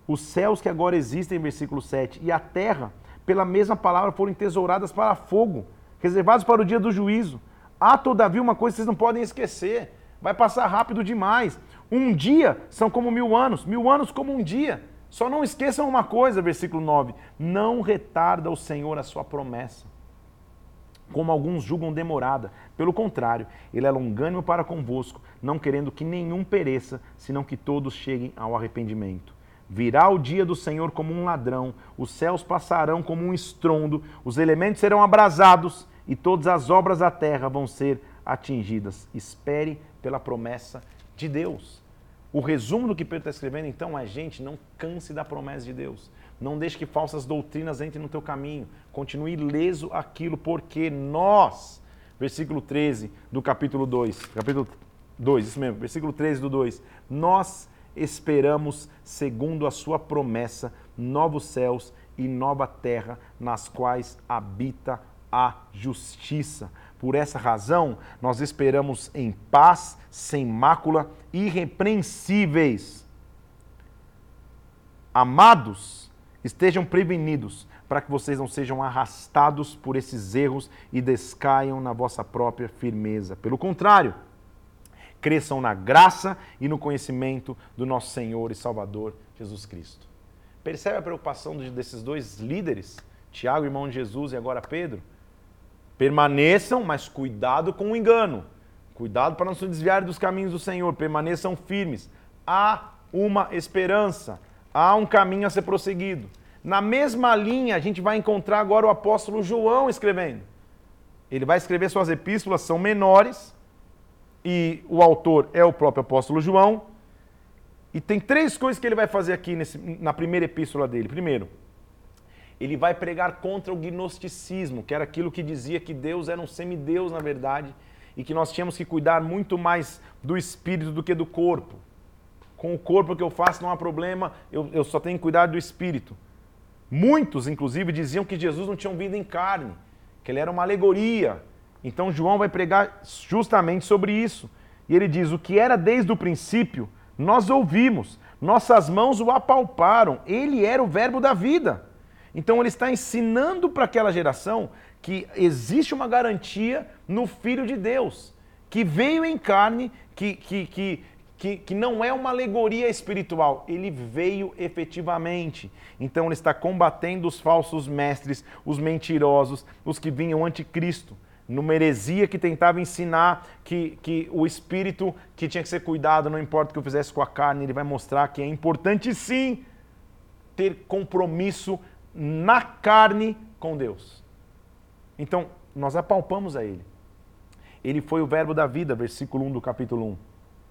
Os céus que agora existem, versículo 7, e a terra, pela mesma palavra, foram entesouradas para fogo, reservados para o dia do juízo. Há, todavia, uma coisa que vocês não podem esquecer. Vai passar rápido demais. Um dia são como mil anos, mil anos como um dia. Só não esqueçam uma coisa, versículo 9: não retarda o Senhor a sua promessa como alguns julgam demorada. Pelo contrário, ele é longânimo para convosco, não querendo que nenhum pereça, senão que todos cheguem ao arrependimento. Virá o dia do Senhor como um ladrão, os céus passarão como um estrondo, os elementos serão abrasados e todas as obras da terra vão ser atingidas. Espere pela promessa de Deus. O resumo do que Pedro está escrevendo, então, é: gente, não canse da promessa de Deus. Não deixe que falsas doutrinas entrem no teu caminho. Continue ileso aquilo, porque nós, versículo 13 do capítulo 2, capítulo 2, isso mesmo, versículo 13 do 2, nós esperamos, segundo a sua promessa, novos céus e nova terra, nas quais habita a justiça. Por essa razão, nós esperamos em paz, sem mácula, irrepreensíveis. Amados, estejam prevenidos para que vocês não sejam arrastados por esses erros e descaiam na vossa própria firmeza. Pelo contrário, cresçam na graça e no conhecimento do nosso Senhor e Salvador Jesus Cristo. Percebe a preocupação desses dois líderes, Tiago, irmão de Jesus, e agora Pedro? Permaneçam, mas cuidado com o engano. Cuidado para não se desviar dos caminhos do Senhor. Permaneçam firmes. Há uma esperança. Há um caminho a ser prosseguido. Na mesma linha, a gente vai encontrar agora o apóstolo João escrevendo. Ele vai escrever suas epístolas, são menores, e o autor é o próprio apóstolo João. E tem três coisas que ele vai fazer aqui nesse, na primeira epístola dele. Primeiro, ele vai pregar contra o gnosticismo, que era aquilo que dizia que Deus era um semideus, na verdade, e que nós tínhamos que cuidar muito mais do espírito do que do corpo. Com o corpo que eu faço não há problema, eu, eu só tenho que cuidar do espírito. Muitos, inclusive, diziam que Jesus não tinha vindo em carne, que ele era uma alegoria. Então João vai pregar justamente sobre isso. E ele diz: O que era desde o princípio, nós ouvimos, nossas mãos o apalparam, ele era o Verbo da vida. Então ele está ensinando para aquela geração que existe uma garantia no Filho de Deus, que veio em carne, que, que, que, que, que não é uma alegoria espiritual, ele veio efetivamente. Então ele está combatendo os falsos mestres, os mentirosos, os que vinham anticristo numa heresia que tentava ensinar que, que o espírito que tinha que ser cuidado, não importa o que eu fizesse com a carne, ele vai mostrar que é importante sim ter compromisso na carne com Deus. Então, nós apalpamos a ele. Ele foi o verbo da vida, versículo 1 do capítulo 1.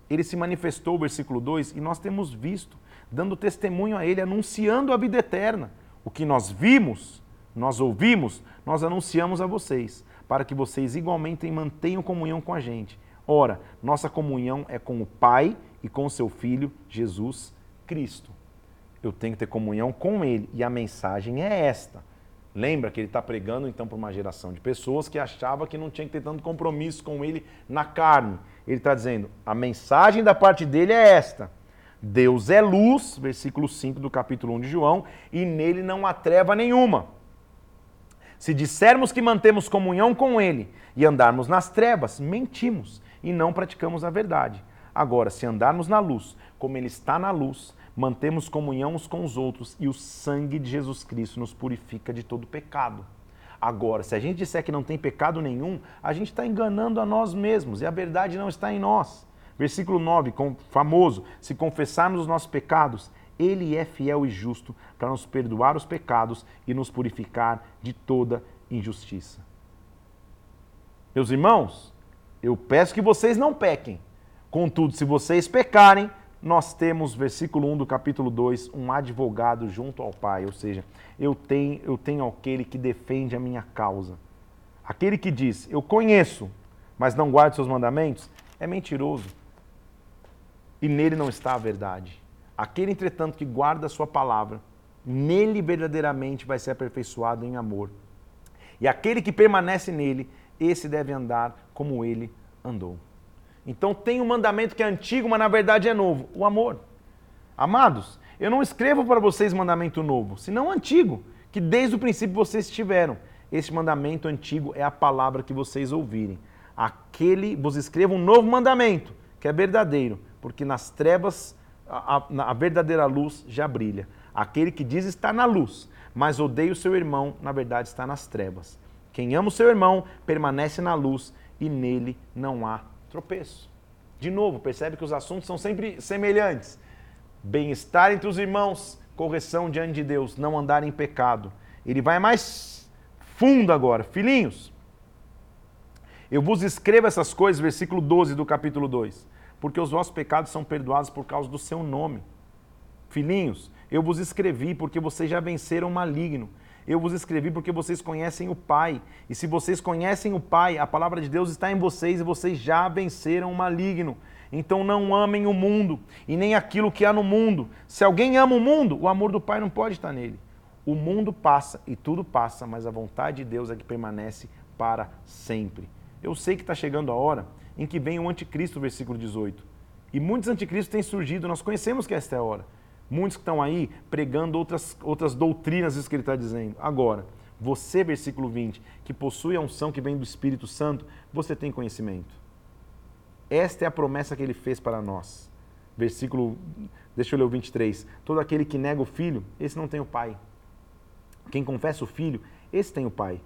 Ele se manifestou, versículo 2, e nós temos visto, dando testemunho a ele, anunciando a vida eterna. O que nós vimos, nós ouvimos, nós anunciamos a vocês, para que vocês igualmente mantenham comunhão com a gente. Ora, nossa comunhão é com o Pai e com o seu Filho, Jesus Cristo eu tenho que ter comunhão com ele. E a mensagem é esta. Lembra que ele está pregando então para uma geração de pessoas que achava que não tinha que ter tanto compromisso com ele na carne. Ele está dizendo: a mensagem da parte dele é esta. Deus é luz, versículo 5 do capítulo 1 de João, e nele não há treva nenhuma. Se dissermos que mantemos comunhão com ele e andarmos nas trevas, mentimos e não praticamos a verdade. Agora, se andarmos na luz, como ele está na luz, mantemos comunhão uns com os outros e o sangue de Jesus Cristo nos purifica de todo pecado. Agora, se a gente disser que não tem pecado nenhum, a gente está enganando a nós mesmos e a verdade não está em nós. Versículo 9, famoso: se confessarmos os nossos pecados, ele é fiel e justo para nos perdoar os pecados e nos purificar de toda injustiça. Meus irmãos, eu peço que vocês não pequem. Contudo, se vocês pecarem, nós temos, versículo 1 do capítulo 2, um advogado junto ao Pai, ou seja, eu tenho, eu tenho aquele que defende a minha causa. Aquele que diz, eu conheço, mas não guardo seus mandamentos, é mentiroso. E nele não está a verdade. Aquele, entretanto, que guarda a sua palavra, nele verdadeiramente vai ser aperfeiçoado em amor. E aquele que permanece nele, esse deve andar como ele andou. Então tem um mandamento que é antigo, mas na verdade é novo: o amor. Amados, eu não escrevo para vocês mandamento novo, senão antigo, que desde o princípio vocês tiveram. Este mandamento antigo é a palavra que vocês ouvirem. Aquele, vos escrevo um novo mandamento, que é verdadeiro, porque nas trevas a, a, verdadeira luz já brilha. Aquele que diz está na luz, mas odeia o seu irmão, na verdade está nas trevas. Quem ama o seu irmão permanece na luz e nele não há tropeço. De novo, percebe que os assuntos são sempre semelhantes. Bem-estar entre os irmãos, correção diante de Deus, não andar em pecado. Ele vai mais fundo agora. Filhinhos, eu vos escrevo essas coisas, versículo 12 do capítulo 2, porque os vossos pecados são perdoados por causa do seu nome. Filhinhos, eu vos escrevi porque vocês já venceram o maligno. Eu vos escrevi porque vocês conhecem o Pai. E se vocês conhecem o Pai, a palavra de Deus está em vocês e vocês já venceram o maligno. Então não amem o mundo e nem aquilo que há no mundo. Se alguém ama o mundo, o amor do Pai não pode estar nele. O mundo passa e tudo passa, mas a vontade de Deus é que permanece para sempre. Eu sei que está chegando a hora em que vem o anticristo, versículo 18. E muitos anticristos têm surgido, nós conhecemos que esta é a hora. Muitos que estão aí pregando outras, outras doutrinas, isso que ele está dizendo. Agora, você, versículo 20, que possui a unção que vem do Espírito Santo, você tem conhecimento. Esta é a promessa que ele fez para nós. Versículo, deixa eu ler o 23. Todo aquele que nega o filho, esse não tem o pai. Quem confessa o filho, esse tem o pai.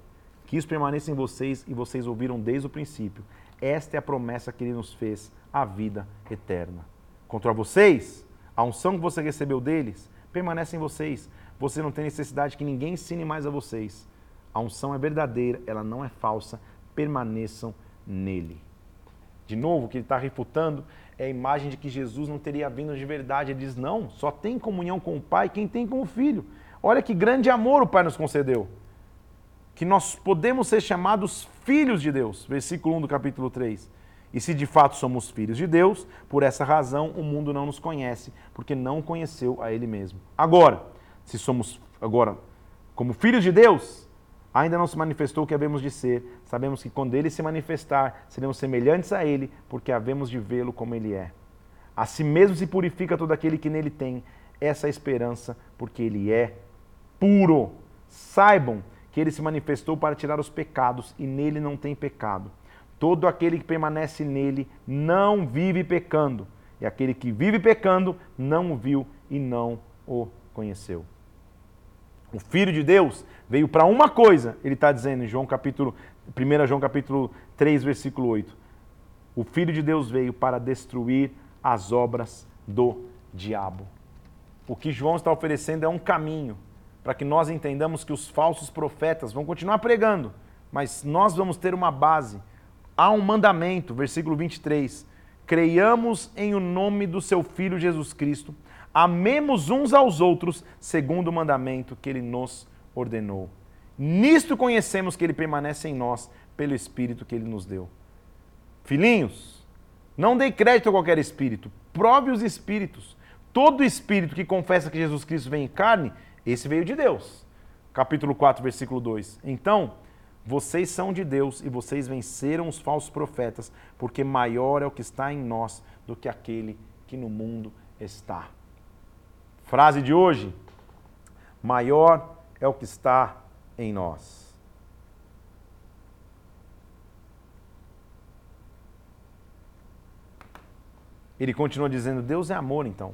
Que isso permaneça em vocês e vocês ouviram desde o princípio. Esta é a promessa que ele nos fez, a vida eterna. Contra vocês, a unção que você recebeu deles permanece em vocês. Você não tem necessidade que ninguém ensine mais a vocês. A unção é verdadeira, ela não é falsa. Permaneçam nele. De novo, o que ele está refutando é a imagem de que Jesus não teria vindo de verdade. Ele diz: não, só tem comunhão com o Pai quem tem com o Filho. Olha que grande amor o Pai nos concedeu. Que nós podemos ser chamados filhos de Deus. Versículo 1 do capítulo 3. E se de fato somos filhos de Deus, por essa razão o mundo não nos conhece, porque não conheceu a Ele mesmo. Agora, se somos agora como filhos de Deus, ainda não se manifestou o que havemos de ser. Sabemos que quando Ele se manifestar, seremos semelhantes a Ele, porque havemos de vê-lo como Ele é. A si mesmo se purifica todo aquele que nele tem essa esperança, porque Ele é puro. Saibam que Ele se manifestou para tirar os pecados, e nele não tem pecado. Todo aquele que permanece nele não vive pecando, e aquele que vive pecando não o viu e não o conheceu. O Filho de Deus veio para uma coisa, ele está dizendo em João capítulo, 1 João capítulo 3, versículo 8. O Filho de Deus veio para destruir as obras do diabo. O que João está oferecendo é um caminho para que nós entendamos que os falsos profetas vão continuar pregando, mas nós vamos ter uma base há um mandamento, versículo 23. Creiamos em o nome do seu Filho Jesus Cristo, amemos uns aos outros, segundo o mandamento que ele nos ordenou. Nisto conhecemos que ele permanece em nós, pelo Espírito que ele nos deu. Filhinhos, não dê crédito a qualquer espírito, prove os espíritos. Todo espírito que confessa que Jesus Cristo vem em carne, esse veio de Deus. Capítulo 4, versículo 2. Então, vocês são de Deus e vocês venceram os falsos profetas, porque maior é o que está em nós do que aquele que no mundo está. Frase de hoje: maior é o que está em nós. Ele continua dizendo: Deus é amor, então.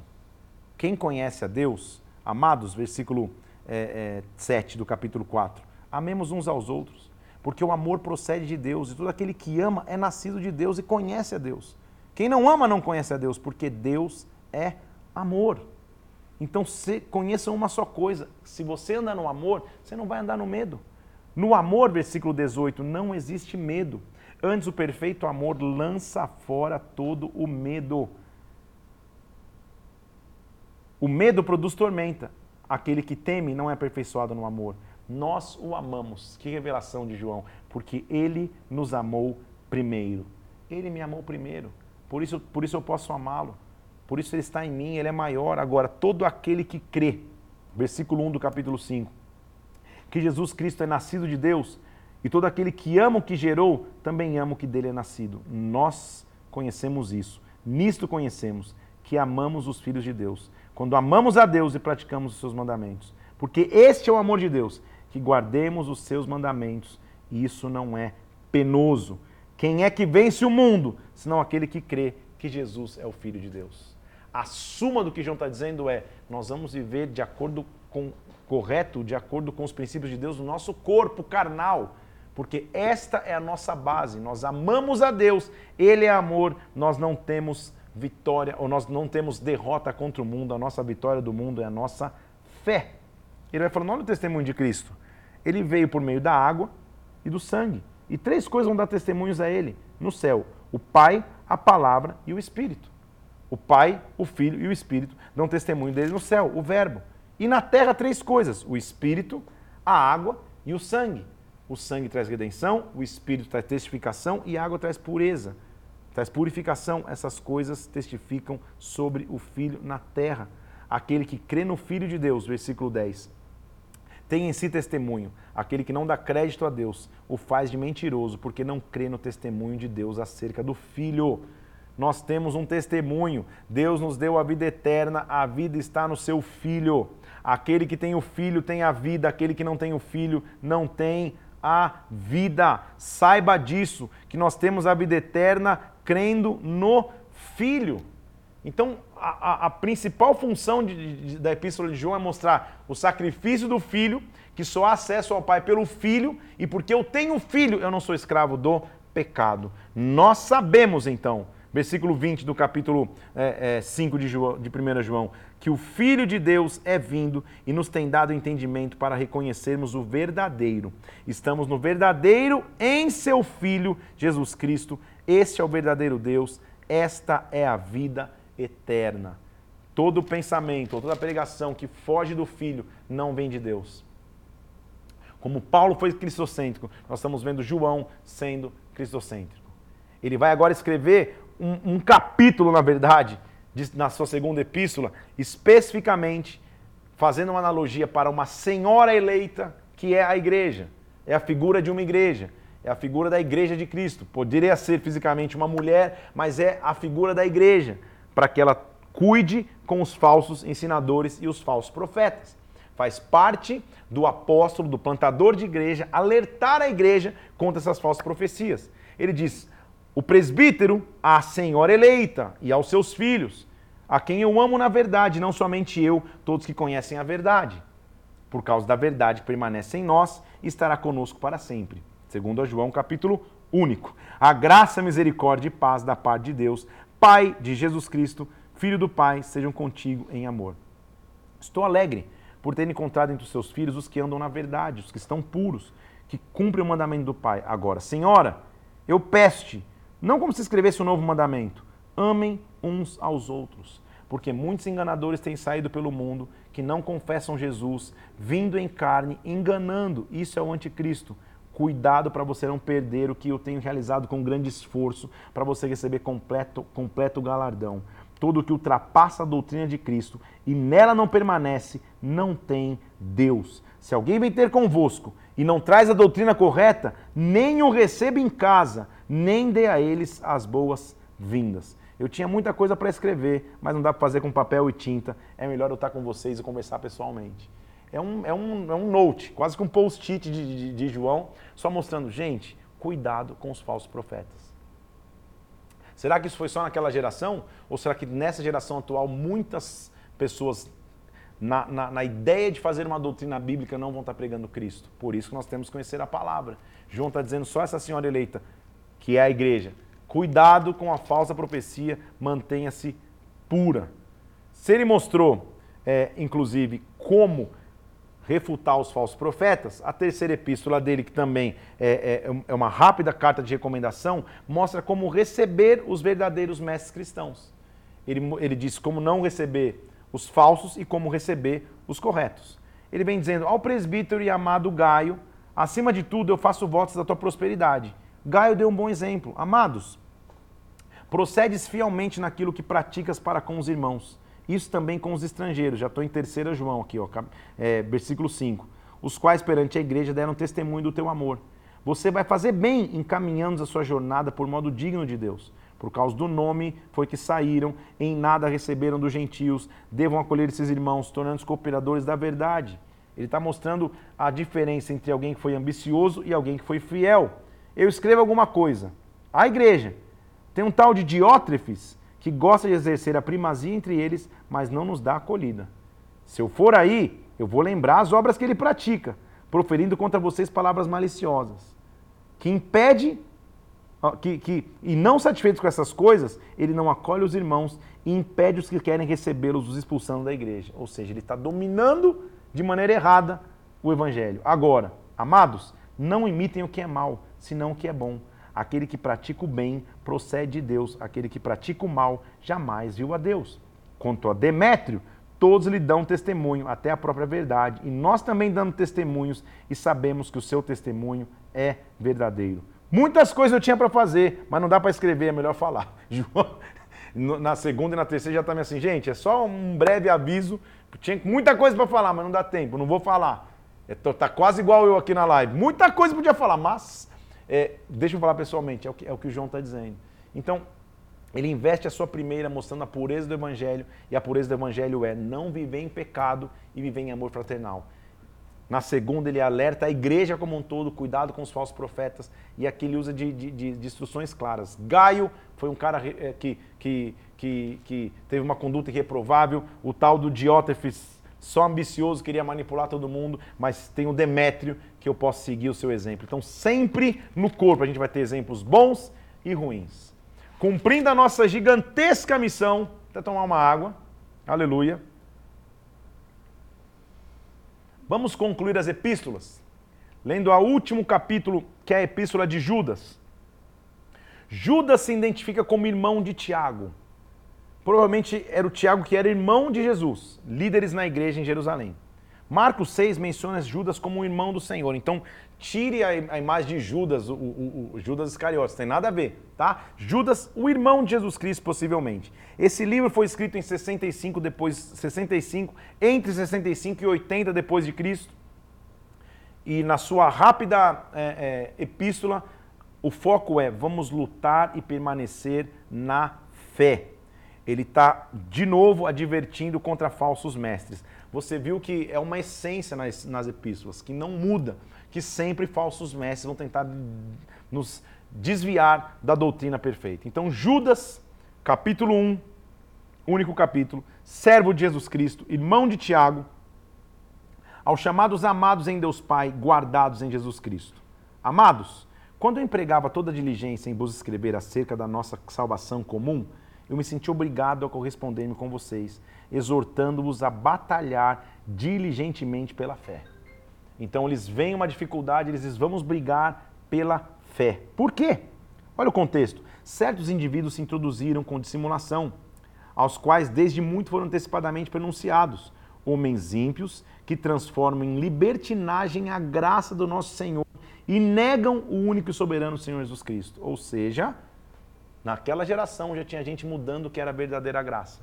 Quem conhece a Deus, amados, versículo é, é, 7 do capítulo 4, amemos uns aos outros porque o amor procede de Deus e todo aquele que ama é nascido de Deus e conhece a Deus. Quem não ama não conhece a Deus, porque Deus é amor. Então se, conheçam uma só coisa: se você anda no amor, você não vai andar no medo. No amor, versículo 18, não existe medo. Antes, o perfeito amor lança fora todo o medo. O medo produz tormenta. Aquele que teme não é aperfeiçoado no amor. Nós o amamos. Que revelação de João. Porque ele nos amou primeiro. Ele me amou primeiro. Por isso, por isso eu posso amá-lo. Por isso ele está em mim, ele é maior. Agora, todo aquele que crê, versículo 1 do capítulo 5, que Jesus Cristo é nascido de Deus, e todo aquele que ama o que gerou, também ama o que dele é nascido. Nós conhecemos isso. Nisto conhecemos que amamos os filhos de Deus. Quando amamos a Deus e praticamos os seus mandamentos. Porque este é o amor de Deus, que guardemos os seus mandamentos, e isso não é penoso. Quem é que vence o mundo, senão aquele que crê que Jesus é o Filho de Deus? A suma do que João está dizendo é: nós vamos viver de acordo com correto, de acordo com os princípios de Deus, no nosso corpo carnal, porque esta é a nossa base. Nós amamos a Deus, Ele é amor, nós não temos vitória, ou nós não temos derrota contra o mundo, a nossa vitória do mundo é a nossa fé. Ele vai falando: olha o testemunho de Cristo. Ele veio por meio da água e do sangue. E três coisas vão dar testemunhos a ele no céu: o Pai, a Palavra e o Espírito. O Pai, o Filho e o Espírito dão testemunho dele no céu, o Verbo. E na terra, três coisas: o Espírito, a água e o sangue. O sangue traz redenção, o Espírito traz testificação e a água traz pureza, traz purificação. Essas coisas testificam sobre o Filho na terra. Aquele que crê no Filho de Deus, versículo 10, tem em si testemunho. Aquele que não dá crédito a Deus o faz de mentiroso, porque não crê no testemunho de Deus acerca do Filho. Nós temos um testemunho. Deus nos deu a vida eterna, a vida está no seu Filho. Aquele que tem o Filho tem a vida, aquele que não tem o Filho não tem a vida. Saiba disso, que nós temos a vida eterna crendo no Filho. Então, a, a, a principal função de, de, da Epístola de João é mostrar o sacrifício do Filho, que só há acesso ao Pai pelo Filho, e porque eu tenho Filho, eu não sou escravo do pecado. Nós sabemos, então, versículo 20 do capítulo é, é, 5 de, João, de 1 João, que o Filho de Deus é vindo e nos tem dado entendimento para reconhecermos o verdadeiro. Estamos no verdadeiro em seu Filho, Jesus Cristo. Este é o verdadeiro Deus, esta é a vida eterna. Todo pensamento, toda pregação que foge do Filho não vem de Deus. Como Paulo foi cristocêntrico, nós estamos vendo João sendo cristocêntrico. Ele vai agora escrever um, um capítulo, na verdade, de, na sua segunda epístola, especificamente fazendo uma analogia para uma senhora eleita, que é a igreja. É a figura de uma igreja. É a figura da igreja de Cristo. Poderia ser fisicamente uma mulher, mas é a figura da igreja para que ela cuide com os falsos ensinadores e os falsos profetas. Faz parte do apóstolo, do plantador de igreja, alertar a igreja contra essas falsas profecias. Ele diz: o presbítero, a senhora eleita e aos seus filhos, a quem eu amo na verdade, não somente eu, todos que conhecem a verdade. Por causa da verdade que permanece em nós e estará conosco para sempre. Segundo a João, capítulo único. A graça, misericórdia e paz da parte de Deus, Pai de Jesus Cristo, Filho do Pai, sejam contigo em amor. Estou alegre por ter encontrado entre os seus filhos os que andam na verdade, os que estão puros, que cumprem o mandamento do Pai. Agora, Senhora, eu peço não como se escrevesse um novo mandamento, amem uns aos outros, porque muitos enganadores têm saído pelo mundo que não confessam Jesus, vindo em carne, enganando. Isso é o anticristo. Cuidado para você não perder o que eu tenho realizado com grande esforço para você receber completo, completo galardão. Todo que ultrapassa a doutrina de Cristo e nela não permanece, não tem Deus. Se alguém vem ter convosco e não traz a doutrina correta, nem o receba em casa, nem dê a eles as boas-vindas. Eu tinha muita coisa para escrever, mas não dá para fazer com papel e tinta. É melhor eu estar com vocês e conversar pessoalmente é um, é um, é um note, quase que um post-it de, de, de João, só mostrando, gente, cuidado com os falsos profetas. Será que isso foi só naquela geração? Ou será que nessa geração atual muitas pessoas, na, na, na, ideia de fazer uma doutrina bíblica, não vão estar pregando Cristo? Por isso que nós temos que conhecer a palavra. João está dizendo só essa senhora eleita, que é a igreja. Cuidado com a falsa profecia, mantenha-se pura. Se ele mostrou, é, inclusive, como refutar os falsos profetas. A terceira epístola dele, que também é, é, é, uma rápida carta de recomendação, mostra como receber os verdadeiros mestres cristãos. Ele, ele diz como não receber os falsos e como receber os corretos. Ele vem dizendo ao presbítero e amado Gaio, acima de tudo eu faço votos da tua prosperidade. Gaio deu um bom exemplo. Amados, procedes fielmente naquilo que praticas para com os irmãos isso também com os estrangeiros. Já estou em 3 João aqui, ó, é, versículo 5. Os quais perante a igreja deram testemunho do teu amor. Você vai fazer bem encaminhando a sua jornada por modo digno de Deus. Por causa do nome foi que saíram, em nada receberam dos gentios, devam acolher esses irmãos, tornando-os cooperadores da verdade. Ele está mostrando a diferença entre alguém que foi ambicioso e alguém que foi fiel. Eu escrevo alguma coisa. A igreja tem um tal de Diótrefes que gosta de exercer a primazia entre eles, mas não nos dá acolhida. Se eu for aí, eu vou lembrar as obras que ele pratica, proferindo contra vocês palavras maliciosas, que impede, que, que, e não satisfeito com essas coisas, ele não acolhe os irmãos e impede os que querem recebê-los, os expulsando da igreja. Ou seja, ele está dominando de maneira errada o evangelho. Agora, amados, não imitem o que é mal, senão o que é bom Aquele que pratica o bem procede de Deus, aquele que pratica o mal jamais viu a Deus. Quanto a Demétrio, todos lhe dão testemunho, até a própria verdade, e nós também damos testemunhos e sabemos que o seu testemunho é verdadeiro. Muitas coisas eu tinha para fazer, mas não dá para escrever, é melhor falar. João, na segunda e na terceira já está assim, gente, é só um breve aviso, tinha muita coisa para falar, mas não dá tempo, não vou falar. É, tá quase igual eu aqui na live. Muita coisa podia falar, mas é, deixa eu falar pessoalmente, é o que, é o, que o João está dizendo. Então, ele investe a sua primeira mostrando a pureza do Evangelho, e a pureza do Evangelho é não viver em pecado e viver em amor fraternal. Na segunda, ele alerta a igreja como um todo, cuidado com os falsos profetas, e aqui ele usa de, de, de instruções claras. Gaio foi um cara eh, que, que, que, que, teve uma conduta irreprovável, o tal do Diótrefes, só ambicioso, queria manipular todo mundo, mas tem o Demétrio que eu posso seguir o seu exemplo. Então, sempre no corpo a gente vai ter exemplos bons e ruins. Cumprindo a nossa gigantesca missão, até tomar uma água, aleluia Vamos concluir as epístolas, lendo o último capítulo, que é a epístola de Judas. Judas se identifica como irmão de Tiago. Provavelmente era o Tiago que era irmão de Jesus, líderes na igreja em Jerusalém. Marcos 6 menciona Judas como um irmão do Senhor. Então, tire a, imagem de Judas, o, o, o Judas Iscariotes, tem nada a ver, tá? Judas, o irmão de Jesus Cristo, possivelmente. Esse livro foi escrito em 65 depois 65, entre 65 e 80 depois de Cristo. E na sua rápida é, é, epístola, o foco é vamos lutar e permanecer na fé. Ele está de novo advertindo contra falsos mestres você viu que é uma essência nas, nas epístolas, que não muda, que sempre falsos mestres vão tentar nos desviar da doutrina perfeita. Então, Judas, capítulo 1, único capítulo, servo de Jesus Cristo, irmão de Tiago, aos chamados amados em Deus Pai, guardados em Jesus Cristo. Amados, quando eu empregava toda a diligência em vos escrever acerca da nossa salvação comum, eu me senti obrigado a corresponder-me com vocês exortando-os a batalhar diligentemente pela fé. Então eles veem uma dificuldade, eles dizem, vamos brigar pela fé. Por quê? Olha o contexto. Certos indivíduos se introduziram com dissimulação, aos quais desde muito foram antecipadamente pronunciados, homens ímpios que transformam em libertinagem a graça do nosso Senhor e negam o único e soberano Senhor Jesus Cristo. Ou seja, naquela geração já tinha gente mudando o que era a verdadeira graça.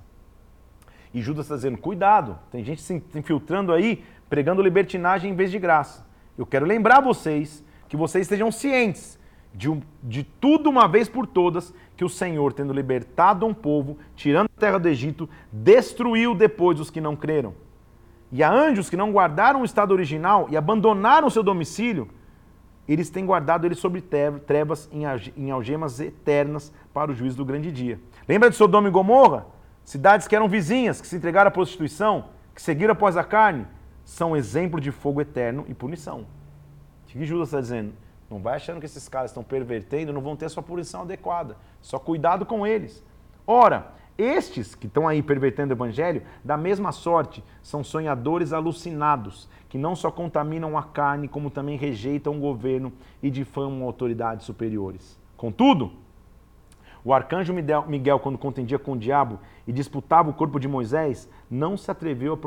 E Judas está dizendo: cuidado, tem gente se infiltrando aí, pregando libertinagem em vez de graça. Eu quero lembrar vocês que vocês estejam cientes de, um, de tudo uma vez por todas que o Senhor, tendo libertado um povo, tirando a terra do Egito, destruiu depois os que não creram. E a anjos que não guardaram o estado original e abandonaram o seu domicílio, eles têm guardado eles sobre trevas em algemas eternas para o juízo do grande dia. Lembra de Sodoma e Gomorra? Cidades que eram vizinhas, que se entregaram à prostituição, que seguiram após a carne, são exemplo de fogo eterno e punição. O que Judas está dizendo? Não vai achando que esses caras estão pervertendo, não vão ter a sua punição adequada. Só cuidado com eles. Ora, estes que estão aí pervertendo o evangelho, da mesma sorte, são sonhadores alucinados, que não só contaminam a carne, como também rejeitam o governo e difamam autoridades superiores. Contudo, o arcanjo Miguel, quando contendia com o diabo e disputava o corpo de Moisés, não se atreveu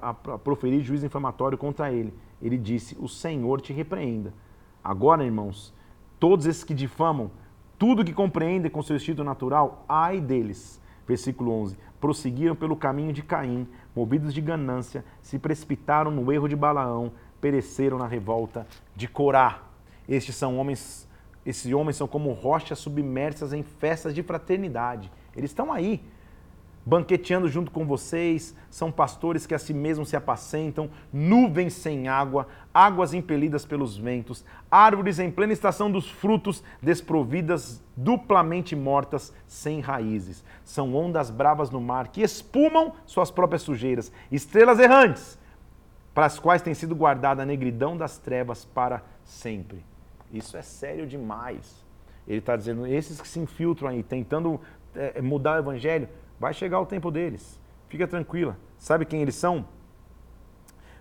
a, proferir juízo inflamatório contra ele. Ele disse: O Senhor te repreenda. Agora, irmãos, todos esses que difamam tudo que compreendem com seu instinto natural, ai deles. Versículo 11: Prosseguiram pelo caminho de Caim, movidos de ganância, se precipitaram no erro de Balaão, pereceram na revolta de Corá. Estes são homens esses homens são como rochas submersas em festas de fraternidade. Eles estão aí, banqueteando junto com vocês, são pastores que a si mesmos se apacentam, nuvens sem água, águas impelidas pelos ventos, árvores em plena estação dos frutos, desprovidas, duplamente mortas, sem raízes. São ondas bravas no mar que espumam suas próprias sujeiras, estrelas errantes, para as quais tem sido guardada a negridão das trevas para sempre. Isso é sério demais. Ele está dizendo, esses que se infiltram aí, tentando é, mudar o evangelho, vai chegar o tempo deles. Fica tranquila. Sabe quem eles são?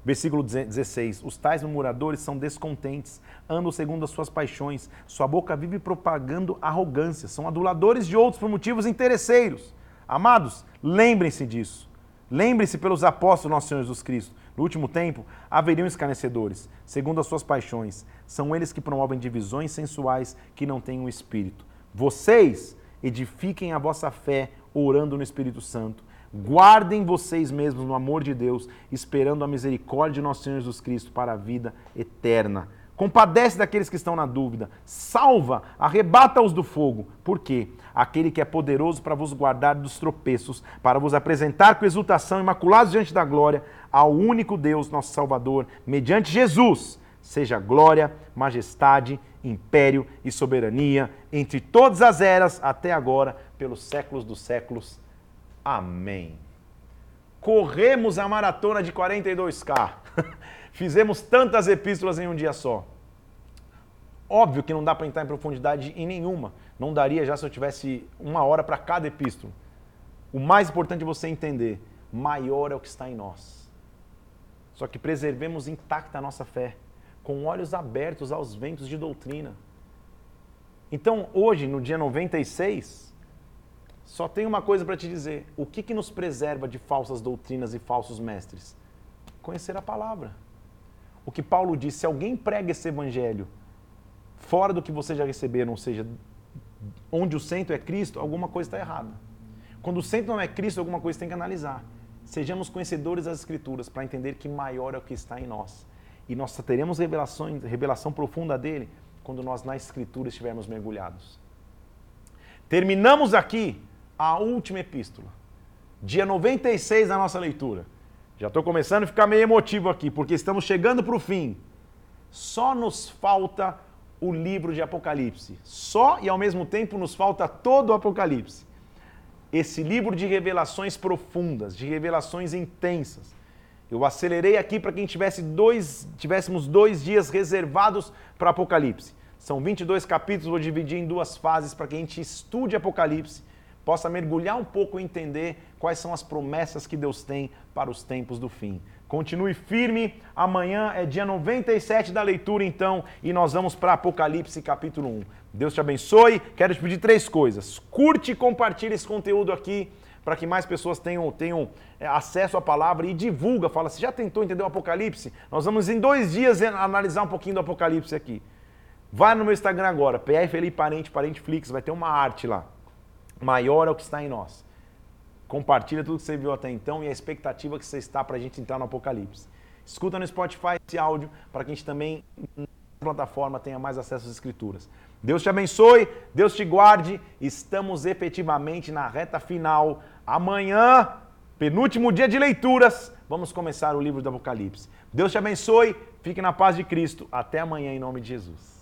Versículo 16: Os tais murmuradores são descontentes, andam segundo as suas paixões, sua boca vive propagando arrogância, são aduladores de outros por motivos interesseiros. Amados, lembrem-se disso. Lembrem-se pelos apóstolos nosso Senhor Jesus Cristo. No último tempo, haveriam escarnecedores, segundo as suas paixões. São eles que promovem divisões sensuais que não têm um espírito. Vocês edifiquem a vossa fé orando no Espírito Santo. Guardem vocês mesmos no amor de Deus, esperando a misericórdia de nosso Senhor Jesus Cristo para a vida eterna. Compadece daqueles que estão na dúvida, salva, arrebata-os do fogo. Por quê? Aquele que é poderoso para vos guardar dos tropeços, para vos apresentar com exultação, imaculados diante da glória, ao único Deus, nosso Salvador, mediante Jesus, seja glória, majestade, império e soberania entre todas as eras, até agora, pelos séculos dos séculos. Amém. Corremos a maratona de 42K. Fizemos tantas epístolas em um dia só. Óbvio que não dá para entrar em profundidade em nenhuma. Não daria já se eu tivesse uma hora para cada epístola. O mais importante é você entender: maior é o que está em nós. Só que preservemos intacta a nossa fé, com olhos abertos aos ventos de doutrina. Então, hoje, no dia 96, só tem uma coisa para te dizer: o que, que nos preserva de falsas doutrinas e falsos mestres? Conhecer a palavra o que Paulo disse: se alguém prega esse evangelho fora do que vocês já receberam, ou seja, onde o centro é Cristo, alguma coisa está errada. Quando o centro não é Cristo, alguma coisa tem que analisar. Sejamos conhecedores das Escrituras para entender que maior é o que está em nós. E nós teremos revelações, revelação profunda dele quando nós na Escritura estivermos mergulhados. Terminamos aqui a última epístola, dia 96 da nossa leitura. Já estou começando a ficar meio emotivo aqui, porque estamos chegando para o fim. Só nos falta o livro de Apocalipse. Só e ao mesmo tempo nos falta todo o Apocalipse. Esse livro de revelações profundas, de revelações intensas. Eu acelerei aqui para quem tivesse dois, tivéssemos dois dias reservados para Apocalipse. São 22 capítulos, vou dividir em duas fases para que a gente estude Apocalipse possa mergulhar um pouco e entender quais são as promessas que Deus tem para os tempos do fim. Continue firme, amanhã é dia 97 da leitura então, e nós vamos para Apocalipse capítulo 1. Deus te abençoe. Quero te pedir três coisas. Curte e compartilhe esse conteúdo aqui para que mais pessoas tenham, tenham é, acesso à palavra e divulga. Fala, você já tentou entender o Apocalipse? Nós vamos em dois dias analisar um pouquinho do Apocalipse aqui. Vai no meu Instagram agora, PR Parente, Parente Flix, vai ter uma arte lá maior é o que está em nós. Compartilha tudo que você viu até então e a expectativa que você está para a gente entrar no Apocalipse. Escuta no Spotify esse áudio para que a gente também na plataforma tenha mais acesso às escrituras. Deus te abençoe, Deus te guarde. Estamos efetivamente na reta final. Amanhã, penúltimo dia de leituras, vamos começar o livro do Apocalipse. Deus te abençoe, fique na paz de Cristo. Até amanhã em nome de Jesus.